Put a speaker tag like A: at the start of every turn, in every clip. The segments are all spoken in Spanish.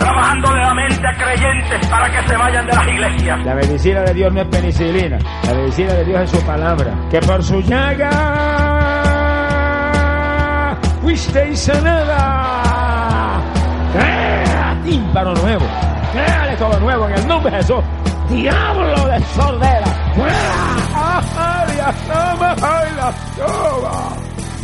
A: trabajando de la mente a creyentes para que se vayan de las iglesias.
B: La medicina de Dios no es penicilina. La medicina de Dios es su palabra. Que por su llaga fuisteis sanada. Crea tímpano nuevo. Créale todo nuevo en el nombre de Jesús. Diablo de sordera. ¡Fuera!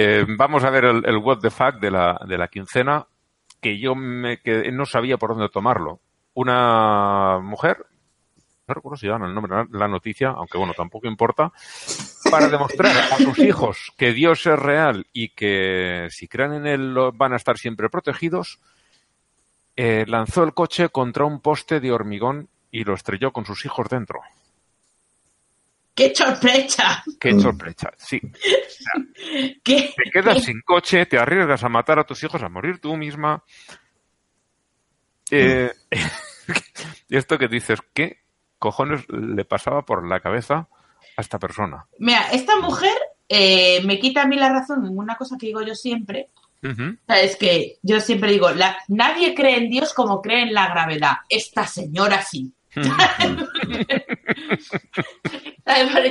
C: Eh, vamos a ver el, what the fuck de la, de la quincena, que yo me quedé- no sabía por dónde tomarlo. Una mujer, no recuerdo si dan el nombre la noticia, aunque bueno, tampoco importa, para demostrar a sus hijos que Dios es real y que si creen en él van a estar siempre protegidos, eh, lanzó el coche contra un poste de hormigón y lo estrelló con sus hijos dentro.
D: ¡Qué sorpresa!
C: Qué sorpresa, sí.
D: ¿Qué?
C: Te quedas sin coche, te arriesgas a matar a tus hijos, a morir tú misma. Eh, y esto que dices, ¿qué cojones le pasaba por la cabeza a esta persona?
D: Mira, esta mujer eh, me quita a mí la razón en una cosa que digo yo siempre.
C: Ujú.
D: O sea, es que yo siempre digo, la- nadie cree en Dios como cree en la gravedad. Esta señora sí.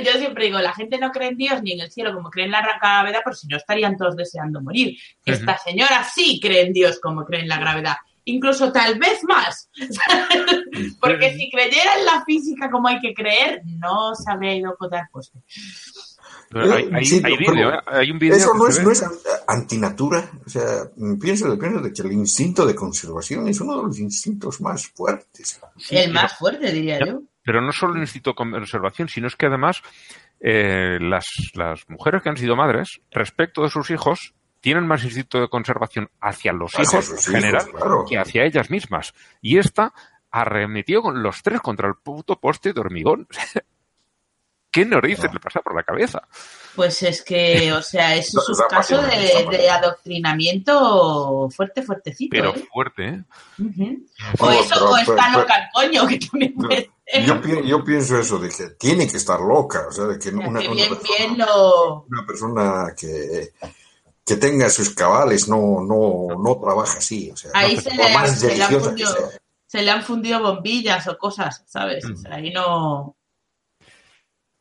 D: Yo siempre digo, la gente no cree en Dios ni en el cielo como cree en la gravedad, por si no estarían todos deseando morir. Esta señora sí cree en Dios como cree en la gravedad. Incluso tal vez más. Porque si creyera en la física como hay que creer, no se habría ido con tal.
C: Pero hay, hay-
E: Sí,
C: hay
E: pero-
C: vídeo, ¿eh? Hay un vídeo
E: Eso no es, no antinatura. O sea, pienso, pienso de que el instinto de conservación es uno de los instintos más fuertes.
D: el más fuerte, diría yo.
C: Pero no solo el instinto de conservación, sino es que además eh, las, las mujeres que han sido madres, respecto de sus hijos, tienen más instinto de conservación hacia los
E: Hacia
C: hijos en general
E: hijos, claro.
C: que hacia ellas mismas. Y esta arremetió con los tres contra el puto poste de hormigón. ¿Qué narices le pasa por la cabeza?
D: Pues es que, o sea, eso es un caso de, adoctrinamiento fuerte, fuertecito.
C: Pero
D: ¿eh?
C: fuerte, ¿eh?
D: O
E: No,
D: eso,
E: pero-
D: o está
E: pero-
D: loca el coño, que también puede ser.
E: Yo, pi- yo pienso eso, de que tiene que estar loca. O sea, de que una,
D: que
E: una
D: bien,
E: persona,
D: bien lo...
E: una persona que, que tenga sus cabales no, no, no trabaja así. O sea,
D: Ahí
E: no-
D: se le,
E: más
D: se, le han fundido,
E: sea.
D: se le han fundido bombillas o cosas, ¿sabes? O sea, ahí no...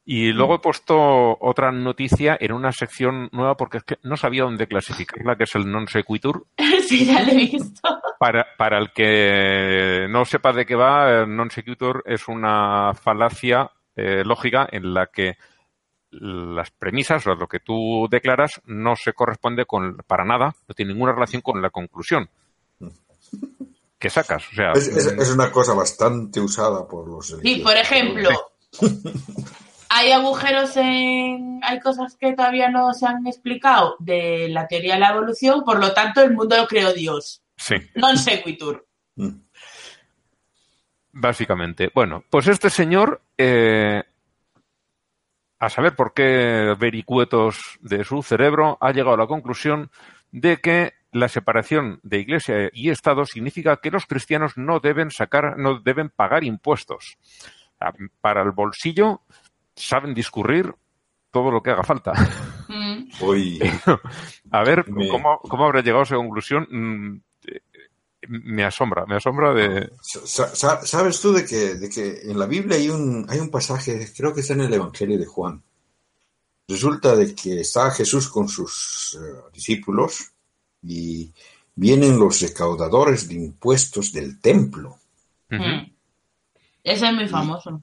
C: Y luego he puesto otra noticia en una sección nueva porque es que no sabía dónde clasificarla, que es el non sequitur.
D: sí, ya lo he visto.
C: Para, para el que no sepa de qué va, el non sequitur es una falacia eh, lógica en la que las premisas o lo que tú declaras no se corresponde con para nada, no tiene ninguna relación con la conclusión que sacas. O sea,
E: Es, es- es una cosa bastante usada por los
D: Sí, por ejemplo, hay agujeros en... Hay cosas que todavía no se han explicado de la teoría de la evolución, por lo tanto el mundo lo creó Dios.
C: sí.
D: Non sequitur.
E: Mm.
C: Básicamente. Bueno, pues este señor, eh, a saber por qué vericuetos de su cerebro, ha llegado a la conclusión de que la separación de Iglesia y Estado significa que los cristianos no deben sacar, no deben pagar impuestos. Ah, Para el bolsillo saben discurrir todo lo que haga falta.
D: Mm.
E: Hoy,
C: A ver,
E: Me-
C: ¿cómo, cómo habrá llegado a esa conclusión? Mm, eh, Me asombra, me asombra de...
E: sa- ¿Sabes tú de que, de que en la Biblia hay un, hay un pasaje, creo que está en el Evangelio de Juan? Resulta de que está Jesús con sus eh, discípulos y vienen los recaudadores de impuestos del templo
D: Mm. Ese es muy famoso.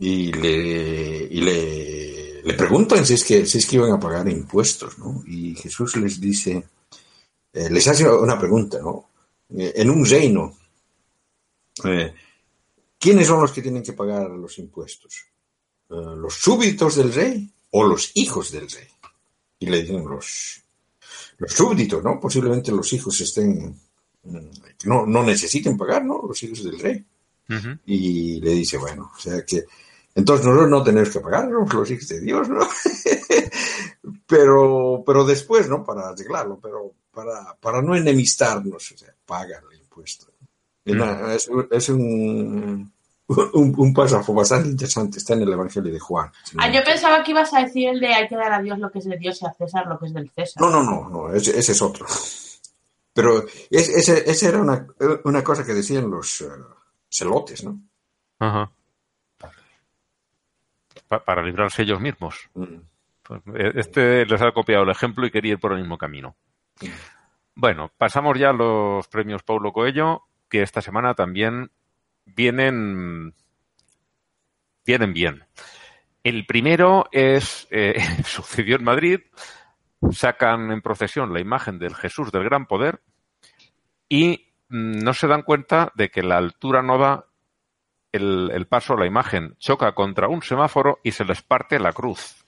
E: Y le, y le le preguntan si es que si es que iban a pagar impuestos, ¿no? Y Jesús les dice, eh, les hace una pregunta, ¿no? Eh, en un reino, eh, ¿quiénes son los que tienen que pagar los impuestos? Eh, ¿Los súbditos del rey o los hijos del rey? Y le dicen los, los súbditos, ¿no? Posiblemente los hijos estén, mm, no, no necesiten pagar, ¿no? Los hijos del rey. Y le dice, bueno, o sea que entonces nosotros no tenemos que pagar, ¿no? los hijos de Dios, ¿no? pero, pero después, ¿no? Para arreglarlo, pero para, para no enemistarnos, o sea, paga el impuesto. Nada, es, un- es un, un, un párrafo bastante interesante, está en el Evangelio de Juan.
D: Ah,
E: me
D: yo pensaba que ibas a decir el de hay que dar a Dios lo que es de Dios y a César lo que es del César.
E: No, no, no, no, ese, ese es otro. Pero es- ese, ese era una, una cosa que decían los eh, celotes, ¿no?
C: Ajá. Pa- para librarse ellos mismos.
E: Mm.
C: Pues, eh, Este les ha copiado el ejemplo y quería ir por el mismo camino. Bueno, pasamos ya a los premios Paulo Coelho, que esta semana también vienen, vienen bien. El primero es, eh, sucedió en Madrid, sacan en procesión la imagen del Jesús del Gran Poder y mm, no se dan cuenta de que la altura no da el, el paso, la imagen choca contra un semáforo y se les parte la cruz.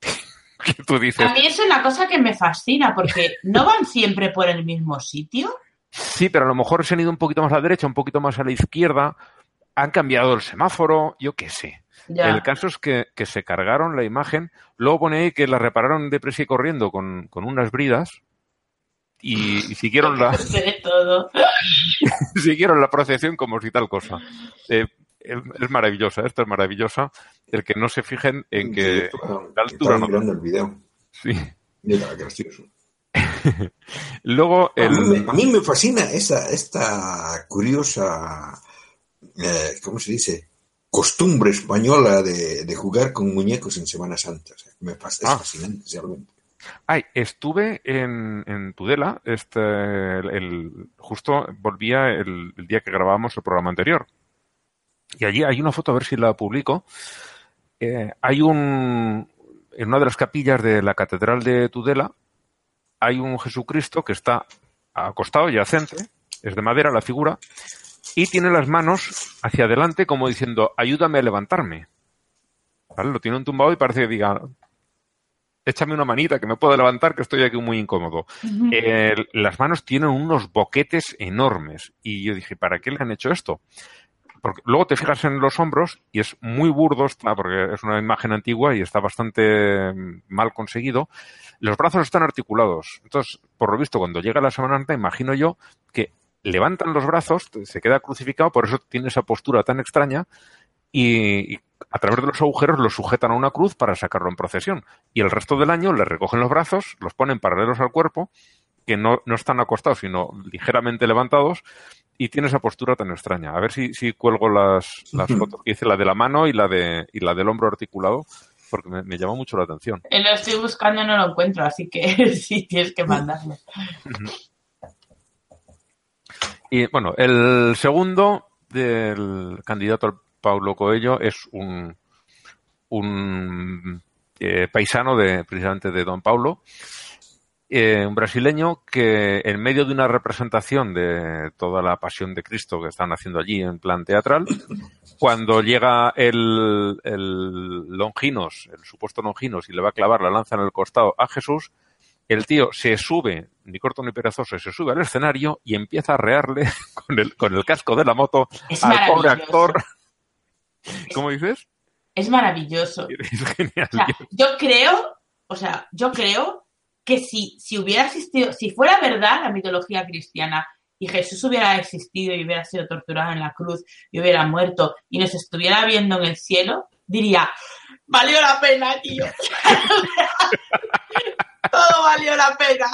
C: que tú dices,
D: A mí es una cosa que me fascina porque no van siempre por el mismo sitio.
C: sí, pero a lo mejor se han ido un poquito más a la derecha, un poquito más a la izquierda, han cambiado el semáforo, yo qué sé.
D: Ya.
C: El caso es que, que se cargaron la imagen, luego pone ahí que la repararon deprisa y corriendo con, con unas bridas y, y siguieron la,
D: todo.
C: siguieron la procesión como si tal cosa. Eh, es, maravillosa, esto es maravillosa. El que no se fijen en que la altura no
E: mirando el video.
C: Sí.
E: Mira, gracioso.
C: Luego
E: A mí, me,
C: el
E: a mí me fascina esta, esta curiosa, eh, ¿cómo se dice? Costumbre española de, de jugar con muñecos en Semana Santa. O sea, me pas- es
C: Ah.
E: fascinante, realmente.
C: Ay, estuve en, Tudela, este, el, justo volvía el, día que grabábamos el programa anterior. Y allí hay una foto, a ver si la publico. Eh, hay un, en una de las capillas de la Catedral de Tudela, hay un Jesucristo que está acostado, yacente, es de madera la figura, y tiene las manos hacia adelante como diciendo, ayúdame a levantarme. Lo tiene un tumbado y parece que diga, échame una manita que me puedo levantar, que estoy aquí muy incómodo. Eh, las manos tienen unos boquetes enormes. Y yo dije, ¿para qué le han hecho esto? Porque luego te fijas en los hombros y es muy burdo, está, porque es una imagen antigua y está bastante mm, mal conseguido. Los brazos están articulados. Entonces, por lo visto, cuando llega la Semana Santa, imagino yo que levantan los brazos, se queda crucificado, por eso tiene esa postura tan extraña y, y a través de los agujeros lo sujetan a una cruz para sacarlo en procesión. Y el resto del año le recogen los brazos, los ponen paralelos al cuerpo, que no, no están acostados, sino ligeramente levantados, y tiene esa postura tan extraña. A ver si, si cuelgo las, las fotos que hice, la de la mano y la, de, y la del hombro articulado, porque me, me llamó mucho la atención.
D: Eh, Lo estoy buscando y no lo encuentro, así que sí tienes que mandarlo.
C: Y bueno, el segundo del candidato al Paulo Coelho es un, un eh, paisano de precisamente de Don Paulo, eh, un brasileño que en medio de una representación de toda la pasión de Cristo que están haciendo allí en plan teatral, cuando llega el, el Longinos, el supuesto Longinos, y le va a clavar la lanza en el costado a Jesús, el tío se sube, ni corto ni perezoso, se sube al escenario y empieza a rearle con el, con el casco de la moto
D: Es
C: al pobre actor. ¿Cómo dices?
D: Es maravilloso.
C: Es genial.
D: O sea, yo creo, o sea, yo creo que si, si hubiera existido, si fuera verdad la mitología cristiana y Jesús hubiera existido y hubiera sido torturado en la cruz y hubiera muerto y nos estuviera viendo en el cielo, diría, valió la pena, tío. Todo valió la pena.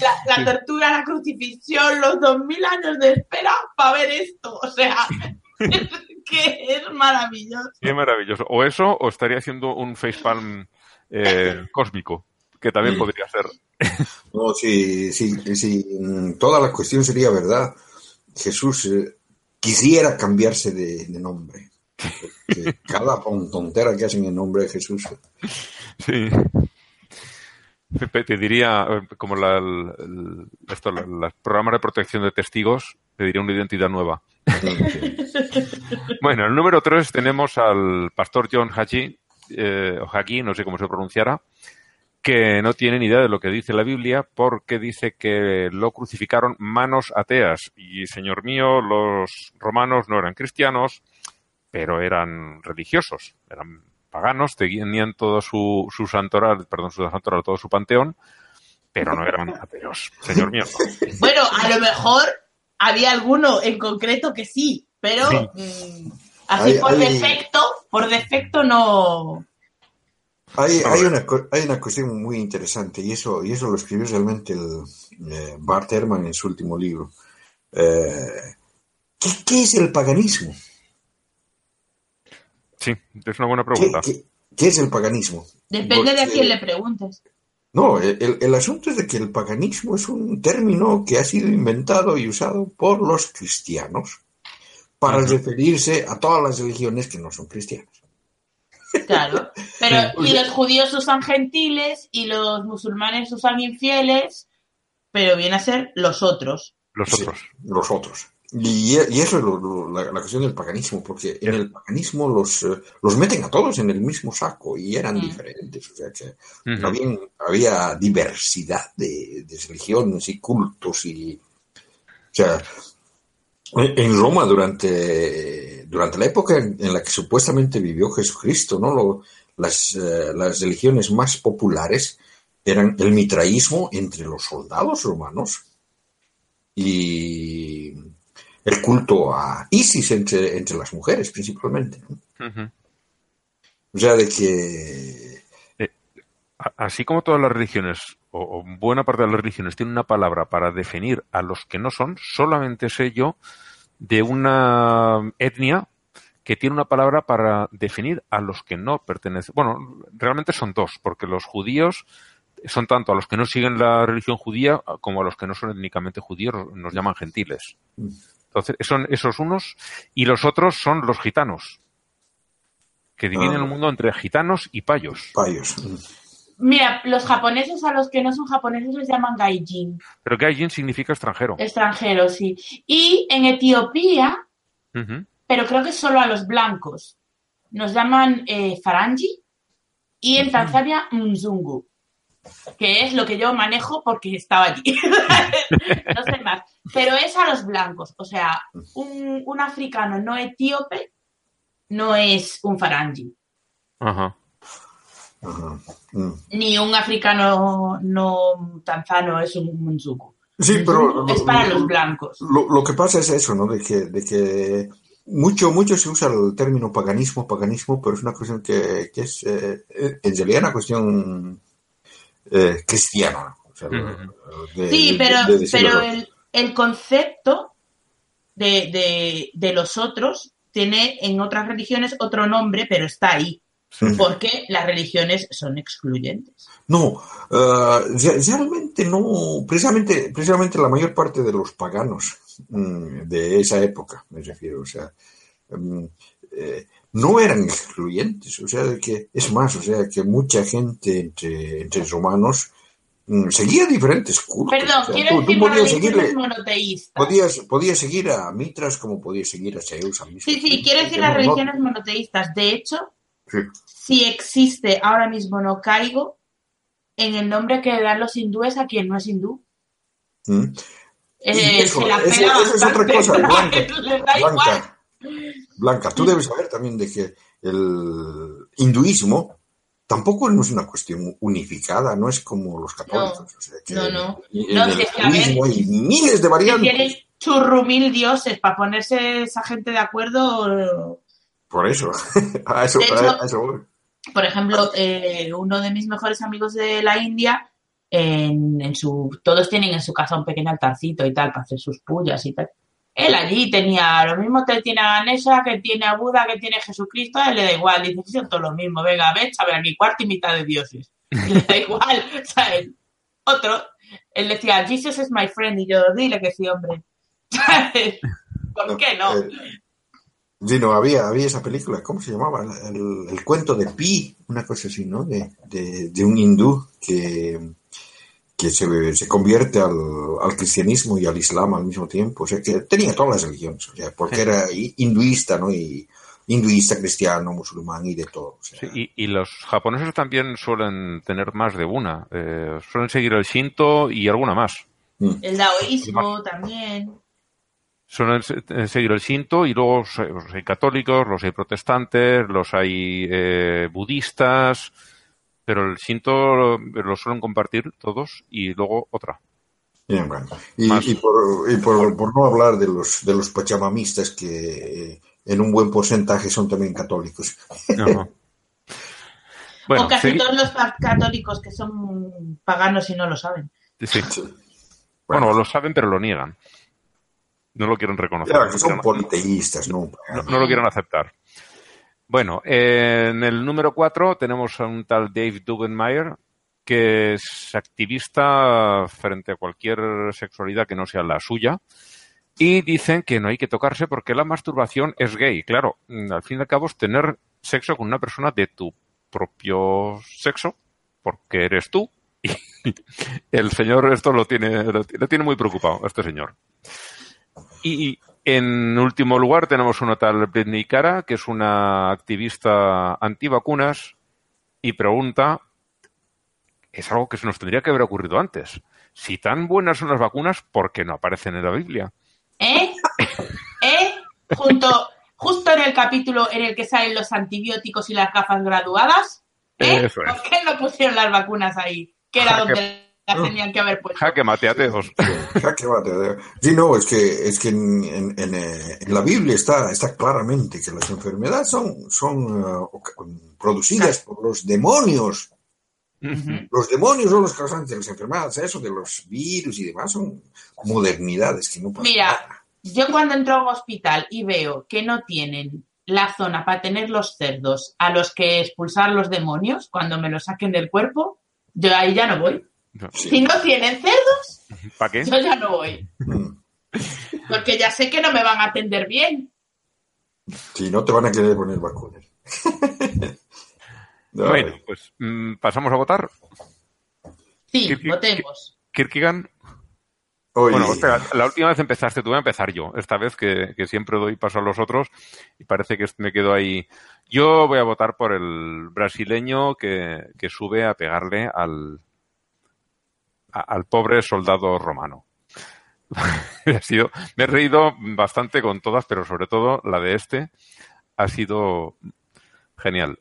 D: La, la tortura, la crucifixión, los dos mil años de espera para ver esto. O sea, que es maravilloso.
C: Qué maravilloso. O eso, o estaría haciendo un facepalm eh, cósmico, que también podría ser.
E: No, si, si, si mm, toda la cuestión sería verdad, Jesús eh, quisiera cambiarse de, de nombre. Porque cada tontera que hacen en nombre de Jesús.
C: Sí. Te diría, eh, como la, el, el- esto, la- los programas de protección de testigos, te diría una identidad nueva. Bueno, el número 3 tenemos al pastor John Haji, eh, o Hagi, no sé cómo se pronunciara, que no tiene ni idea de lo que dice la Biblia porque dice que lo crucificaron manos ateas. Y, señor mío, los romanos no eran cristianos, pero eran religiosos, eran paganos, tenían todo su, su santoral, perdón, su santoral, todo su panteón, pero no eran ateos. Señor mío, no.
D: Bueno, a lo mejor había alguno en concreto que sí, pero mm, así
E: Hay-
D: por
E: hay-
D: defecto, por defecto no.
E: Hay, hay, una, hay una cuestión muy interesante y eso, y eso lo escribió realmente el, eh, Bart Ehrman en su último libro. Eh, ¿qué, qué es el paganismo?
C: Sí, es una buena
E: ¿Qué,
C: pregunta.
E: qué- qué es el paganismo?
D: Depende de a quién le preguntes.
E: No, el, asunto es de que el paganismo es un término que ha sido inventado y usado por los cristianos para referirse a todas las religiones que no son cristianas.
D: Claro. Pero y los judíos usan gentiles y los musulmanes usan infieles, pero viene a ser los otros.
C: Los
E: Sí,
C: otros.
E: los otros. Y, y eso es lo- lo- la, la cuestión del paganismo, porque en el paganismo los, eh, los meten a todos en el mismo saco y eran
D: Mm.
E: diferentes. O sea que había diversidad de, de religiones y cultos y. O sea, en en Roma durante, durante la época en, en la que supuestamente vivió Jesucristo, ¿no? Lo- las, eh, las religiones más populares eran el mitraísmo entre los soldados romanos y el culto a Isis entre, entre las mujeres principalmente. O sea, de que...
C: A- Así como todas las religiones, o, o buena parte de las religiones, tienen una palabra para definir a los que no son, solamente sé yo de una etnia que tiene una palabra para definir a los que no pertenecen. Bueno, realmente son dos, porque los judíos son tanto a los que no siguen la religión judía como a los que no son étnicamente judíos, nos llaman gentiles. Entonces, son esos unos, y los otros son los gitanos, que dividen
E: Ah.
C: el mundo entre gitanos y payos.
E: Payos.
D: Mira, los japoneses a los que no son japoneses les llaman gaijin,
C: Pero gaijin significa extranjero.
D: extranjeros, sí. Y en Etiopía, pero creo que solo a los blancos, nos llaman eh, farangi y en Tanzania mzungu, que es lo que yo manejo porque estaba allí. no sé más. Pero es a los blancos, o sea, un, un africano no etíope no es un farangi.
C: Ajá.
E: Ajá. Mm.
D: ni un africano no tanzano es un munzuku.
E: Sí, pero...
D: es para
E: lo-
D: los blancos.
E: Lo, lo que pasa es eso, ¿no? De que, de que mucho, mucho se usa el término paganismo, paganismo, pero es una cuestión que, que es eh, en realidad una cuestión eh, cristiana. O sea, de-
D: Sí,
E: de-
D: pero,
E: de
D: pero el, el concepto de, de, de los otros tiene en otras religiones otro nombre, pero está ahí. Porque las religiones son excluyentes.
E: No, eh, re- realmente no, precisamente, precisamente la mayor parte de los paganos mm, de esa época, me refiero, o sea, mm, eh, no eran excluyentes, o sea, de que, es más, o sea, que mucha gente entre, entre romanos mm, seguía diferentes cultos.
D: Perdón,
E: o sea,
D: quiero
E: tú- tú
D: decir las
E: podías
D: religiones
E: seguirle-
D: monoteístas.
E: Podías, podías seguir a Mitras como podías seguir a Zeus. al mismo
D: Sí, sí, quiero decir las
E: no-
D: religiones monoteístas. De hecho,
E: sí.
D: si existe, ahora mismo no caigo en el nombre que le dan los hindúes a quien no es hindú.
E: Mm.
D: Eh,
E: eso,
D: se la pela
E: eso es otra cosa, Blanca.
D: les da igual.
E: Blanca, tú debes saber también de que el hinduismo tampoco no es una cuestión unificada, no es como los católicos. o sea, que
D: no, no.
E: En
D: No,
E: el
D: si es que, ver,
E: hinduismo hay miles de variantes.
D: tienen churrumil dioses para ponerse esa gente de acuerdo.
E: Por eso, a eso,
D: De hecho-
E: a eso voy.
D: Por ejemplo, eh, uno de mis mejores amigos de la India, en, en su, todos tienen en su casa un pequeño altarcito y tal para hacer sus pullas y tal. Él allí tenía lo mismo que tiene a Ganesha, que tiene a Buda, que tiene a Jesucristo, a él le da igual, dice, "Sí, son todo lo mismo, venga, ve, a ver aquí, cuarto y mitad de dioses. Y le da igual, ¿sabes? Otro, él decía, Jesus is my friend, y yo, dile que sí, hombre. ¿Sabes? ¿Por qué no?
E: Eh, Sí, no, había, había esa película, ¿cómo se llamaba? El, el cuento de Pi, una cosa así, ¿no? De, de, de un hindú que, que se, se convierte al, al, cristianismo y al islam al mismo tiempo. O sea, que tenía todas las religiones, o sea, porque era hinduista, ¿no? Y hinduista, cristiano, musulmán y de todo. O sea.
C: sí, y, y, los japoneses también suelen tener más de una. Eh, suelen seguir el Shinto y alguna más.
D: Mm. El daoísmo también
C: suelen seguir el Shinto y luego los hay católicos, los hay protestantes, los hay eh, budistas, pero el Shinto lo, lo, suelen compartir todos y luego otra.
E: Bien, bueno. y, y, por, y por, por, no hablar de los, de los pachamamistas que en un buen porcentaje son también católicos.
D: Bueno, o casi sí. todos los católicos que son paganos y no lo saben.
C: Sí. sí. Bueno, bueno, lo saben pero lo niegan no lo quieren reconocer.
E: Claro, que son politeístas, ¿no?
C: ¿no? No, lo quieren aceptar. Bueno, eh, en el número 4 tenemos a un tal Dave Dubenmeyer, que es activista frente a cualquier sexualidad que no sea la suya. Y dicen que no hay que tocarse porque la masturbación es gay. Claro, al fin y al cabo es tener sexo con una persona de tu propio sexo, porque eres tú. Y el señor esto lo tiene, lo tiene muy preocupado, este señor. Y en último lugar tenemos una tal Britney Cara, que es una activista antivacunas y pregunta, es algo que se nos tendría que haber ocurrido antes. Si tan buenas son las vacunas, ¿por qué no aparecen en la Biblia?
D: ¿Eh? ¿Eh? Junto, justo en el capítulo en el que salen los antibióticos y las gafas graduadas. ¿eh?
C: Eso es.
D: ¿Por qué no pusieron las vacunas ahí? Que era donde las tenían que haber puesto.
C: Jaque mate ateos.
E: Jaque mate ateos. Sí, no, es que, es que en, en, en, en, la Biblia está, está claramente que las enfermedades son, son uh, producidas por los demonios. Uh -huh. Los demonios son los causantes de las enfermedades, eso de los virus y demás son modernidades que no pasan
D: Mira, nada. yo cuando entro a un hospital y veo que no tienen la zona para tener los cerdos a los que expulsar los demonios cuando me los saquen del cuerpo, yo ahí ya no voy. Si no tienen cerdos,
C: ¿para qué?
D: Yo ya no voy. Porque ya sé que no me van a atender bien.
E: Si no te van a querer poner vacunas.
C: no, bueno, pues mmm, pasamos a votar.
D: Sí, votemos.
C: Kirkigan. Oye. Bueno, espera, la última vez empezaste tú, voy a empezar yo. Esta vez que, que, siempre doy paso a los otros y parece que me quedo ahí. Yo voy a votar por el brasileño que, que sube a pegarle al, al pobre soldado romano. ha sido, me he reído bastante con todas, pero sobre todo la de este ha sido genial.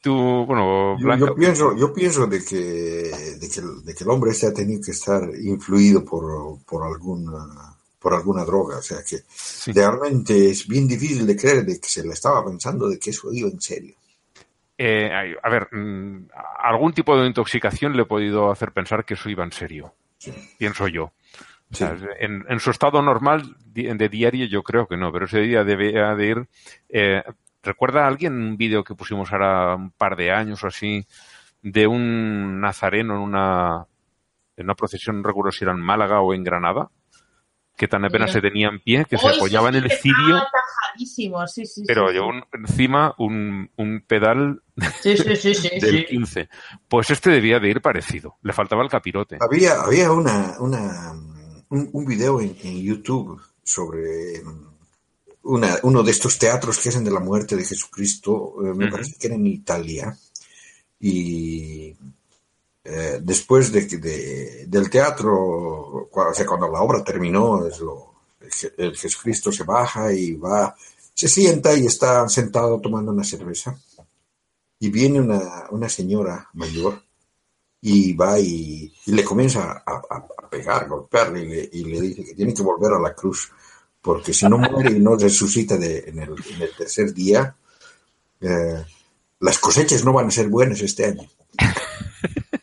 C: Tú, bueno,
E: Blanca... yo, yo, pienso, yo pienso de que, de que, de que el hombre este ha tenido que estar influido por, por alguna por alguna droga, o sea que sí. realmente es bien difícil de creer de que se le estaba pensando de que eso iba en serio.
C: Eh, a ver, mmm, algún tipo de intoxicación le he podido hacer pensar que eso iba en serio, sí. pienso yo. O sea, sí. en, en, su estado normal de diario yo creo que no, pero ese día debía de ir... Eh, ¿Recuerda a alguien un vídeo que pusimos ahora un par de años o así de un nazareno en una, en una procesión, no recuerdo si era en Málaga o en Granada? Que tan apenas se tenía en pie, que se apoyaba en el cirio.
D: Sí, sí,
C: pero
D: sí,
C: llevó un, encima un, un pedal del 15. Pues este debía de ir parecido. Le faltaba el capirote.
E: Había, había una, una un, un, video en, en, YouTube sobre una, uno de estos teatros que hacen de la muerte de Jesucristo. Eh, me uh -huh. parece que era en Italia. Y eh, después de, de, del teatro, cuando la obra terminó, el Jesucristo se baja y va, se sienta y está sentado tomando una cerveza. Y viene una, una señora mayor y va y, le comienza a, a, a pegar, golpearle y le, dice que tiene que volver a la cruz, porque si no muere y no resucita de, en, el, en, el, tercer día, eh, las cosechas no van a ser buenas este año.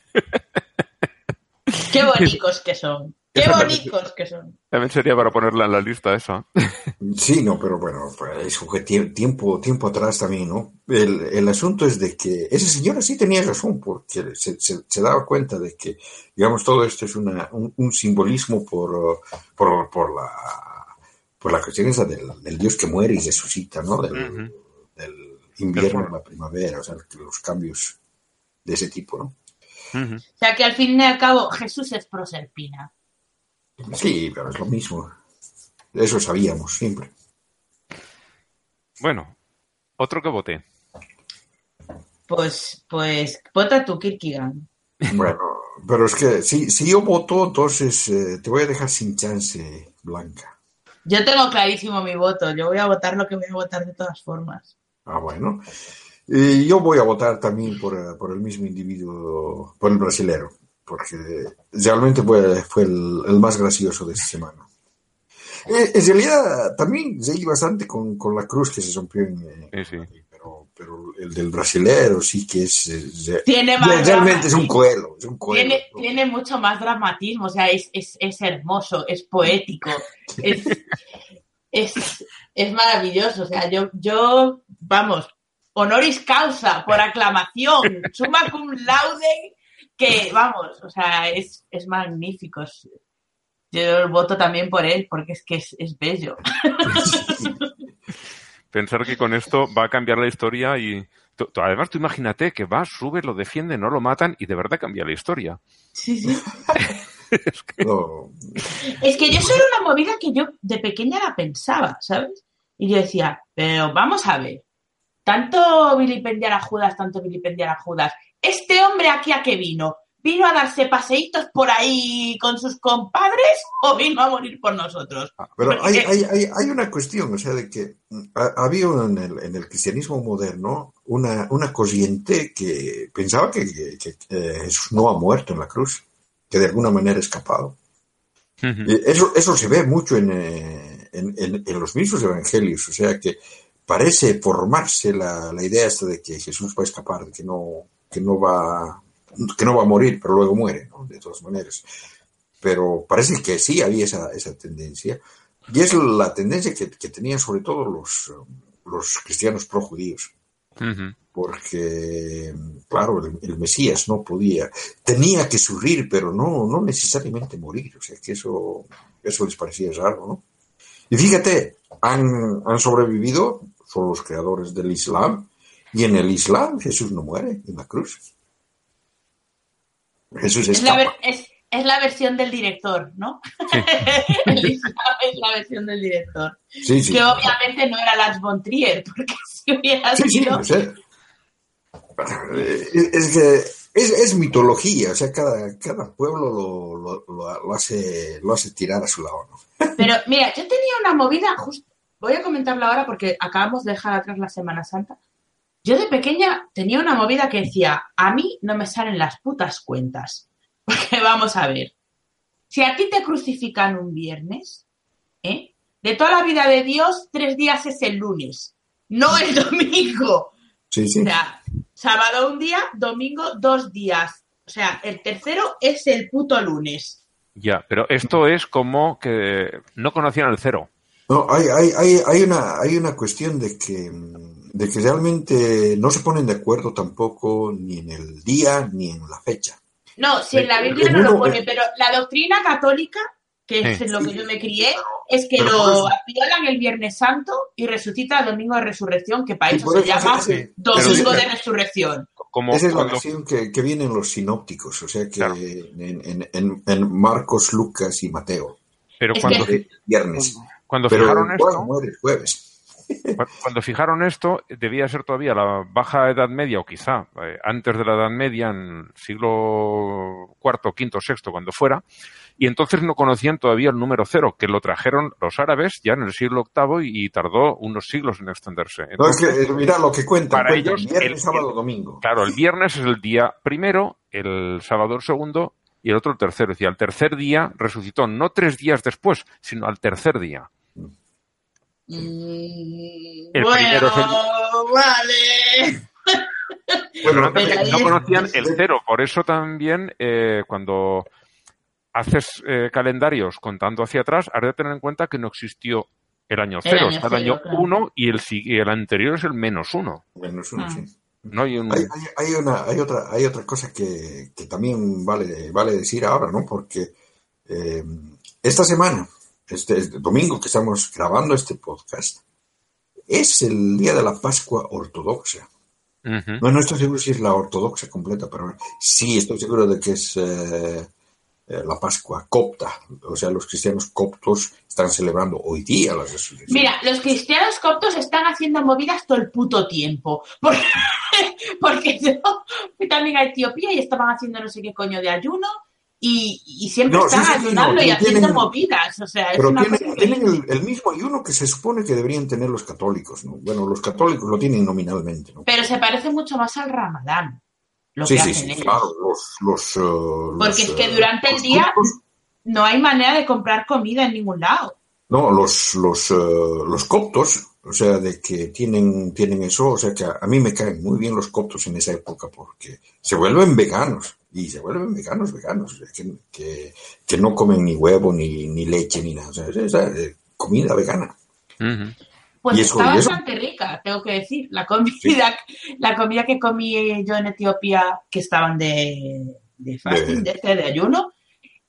D: Qué bonitos que son. Qué bonitos que son.
C: También sería para ponerla en la lista esa.
E: Sí, no, pero bueno, pues, eso fue tiempo, tiempo atrás también, ¿no? El, el asunto es de que ese señor sí tenía razón, porque se, se, se, daba cuenta de que, digamos, todo esto es una, un, un simbolismo por, por, por la Pues la cuestión es la del, del Dios que muere y resucita, ¿no? Del, del invierno a la primavera, o sea, que los cambios de ese tipo, ¿no?
D: O sea que al fin y al cabo Jesús es proserpina.
E: Sí, pero es lo mismo. Eso sabíamos siempre.
C: Bueno, otro que voté.
D: Pues, pues, vota tu Kierkegaard.
E: Bueno, pero es que si, si yo voto, entonces eh, te voy a dejar sin chance, Blanca.
D: Yo tengo clarísimo mi voto. Yo voy a votar lo que voy a votar de todas formas.
E: Ah, bueno. Y yo voy a votar también por, eh, por el mismo individuo, por el brasilero, porque realmente fue, fue el, el más gracioso de esta semana. Eh, en realidad, también reí bastante con, con la cruz que se rompió en... eh,
C: Sí, sí.
E: Pero, pero el del brasilero sí que es... eh,
D: Tiene más
E: realmente es un cuelo, es un cuelo.
D: Tiene, tiene mucho más dramatismo, o sea, es, es, es hermoso, es poético, es, es, es maravilloso. O sea, yo, yo, vamos, honoris causa, por aclamación, summa cum laude, que vamos, o sea, es, es magnífico. Es- Yo voto también por él, porque es que es, es bello.
C: Pensar que con esto va a cambiar la historia y... Además, tú imagínate que va, sube, lo defiende, no lo matan y de verdad cambia la historia.
D: Sí, sí.
E: No,
D: Es que yo soy una movida que yo de pequeña la pensaba, ¿sabes? Y yo decía, pero vamos a ver, tanto vilipendiar a Judas, tanto vilipendiar a Judas, ¿este hombre aquí a qué vino? ¿Vino a darse paseitos por ahí con sus compadres o vino a morir por nosotros?
E: Pero hay,
D: Porque-
E: hay, hay, hay una cuestión, o sea, de que mm, ha- había en el, en el cristianismo moderno una, una corriente que pensaba que, que- que, eh, Jesús no ha muerto en la cruz, que de alguna manera ha escapado. Eso, eso se ve mucho en, eh, en, en- en los mismos evangelios, o sea, que parece formarse la, la idea esta de que Jesús va a escapar, de que no, que no va que no va a morir, pero luego muere, ¿no? De todas maneras. Pero parece que sí había esa, esa tendencia. Y es la tendencia que, que tenían sobre todo los, los cristianos pro-judíos.
C: Ujú.
E: Porque, claro, el, el Mesías no podía, tenía que sufrir, pero no, no necesariamente morir. O sea, que eso, eso les parecía raro, ¿no? Y fíjate, han, han sobrevivido, son los creadores del Islam, y en el Islam Jesús no muere en la cruz. Jesús
D: Es la, es, es la versión del director, ¿no? El Islam es la versión del director.
E: Sí, sí.
D: Que obviamente no era Lars von Trier, porque si hubiera
E: Sí, sí,
D: sido...
E: o sea, eh, es que es, es mitología, o sea, cada, cada pueblo lo, lo, lo- lo hace, lo hace tirar a su lado, ¿no?
D: Pero mira, yo tenía una movida, justo, voy a comentarlo ahora porque acabamos de dejar atrás la Semana Santa. Yo de pequeña tenía una movida que decía, a mí no me salen las putas cuentas. Porque vamos a ver, si a ti te crucifican un viernes, ¿eh? de toda la vida de Dios, tres días es el lunes, no el domingo.
E: Sí, sí.
D: O sea, sábado un día, domingo dos días. O sea, el tercero es el puto lunes.
C: Ya, pero esto es como que no conocían el cero.
E: No, hay, hay, hay, hay, una, hay una cuestión de que, de que realmente no se ponen de acuerdo tampoco ni en el día ni en la fecha.
D: No, si en la Biblia
E: En
D: no lo pone, pero la doctrina católica, que es en lo que yo me crié, es que lo
E: por eso-
D: violan el Viernes Santo y resucita el Domingo de Resurrección, que para eso se llama. Domingo de Resurrección.
C: Como
E: Esa es la versión que, que viene en los sinópticos, o sea que
C: Claro.
E: en, en, en, en Marcos, Lucas y Mateo.
C: pero
D: Es
C: cuando,
D: que-
E: Eh, Viernes.
C: Cuando
E: Pero
C: fijaron esto,
E: muere el jueves.
C: Cu- Cuando fijaron esto, debía ser todavía la baja Edad Media, o quizá eh, antes de la Edad Media, en siglo IV, V, VI, cuando fuera, y entonces no conocían todavía el número cero, que lo trajeron los árabes ya en el siglo VIII y, y tardó unos siglos en extenderse.
E: No, es
C: Entonces,
E: que, eh, mira lo que cuentan.
C: para
E: cuentan
C: ellos,
E: viernes,
C: el-
E: sábado, domingo.
C: claro, el viernes es el día primero, el sábado el segundo y el otro el tercero. Es decir, al tercer día resucitó, no tres días después, sino al tercer día.
D: Mm,
C: El
D: bueno,
C: primero es el-
D: vale.
C: No, conocían el cero. Por eso también eh, cuando haces eh, calendarios contando hacia atrás, has de tener en cuenta que no existió el año cero, está el
D: cero,
C: año
D: claro.
C: uno y el, y el anterior es el menos uno.
E: Menos uno,
D: Ah.
E: sí.
C: No hay un...
E: Hay, hay- hay una, hay otra, hay otra cosa que, que también vale, vale decir ahora, ¿no? Porque eh, esta semana este, este domingo que estamos grabando este podcast, es el día de la Pascua ortodoxa. No, no estoy seguro si es la ortodoxa completa, pero sí estoy seguro de que es eh, eh, la Pascua copta. O sea, los cristianos coptos están celebrando hoy día la resurrección.
D: Mira, los cristianos coptos están haciendo movidas todo el puto tiempo. Porque, porque yo fui también a Etiopía y estaban haciendo no sé qué coño de ayuno y, y siempre
E: No,
D: están
E: sí, sí,
D: ayunando
E: no,
D: y haciendo
E: tienen-
D: movidas. O sea, es
E: Pero
D: una
E: tienen, el, el mismo ayuno que se supone que deberían tener los católicos, ¿no? Bueno, los católicos lo tienen nominalmente, ¿no?
D: Pero se parece mucho más al ramadán. Lo
E: Sí,
D: que
E: sí,
D: hacen
E: sí,
D: ellos.
E: claro, los... los eh, los,
D: Porque es que
E: eh,
D: durante el día-
E: coptos-
D: No hay manera de comprar comida en ningún lado.
E: No, los, los, eh, los coptos, o sea, de que tienen, tienen eso, o sea, que a, a mí me caen muy bien los coptos en esa época porque se vuelven veganos y se vuelven veganos, veganos, que, que, que no comen ni huevo, ni, ni leche, ni nada, o sea, es esa, eh, comida vegana.
C: Ujú.
D: Pues
E: eso-
D: está bastante rica, tengo que decir. La comida, la comida que comí yo en Etiopía, que estaban de, de fasting, de, de ayuno,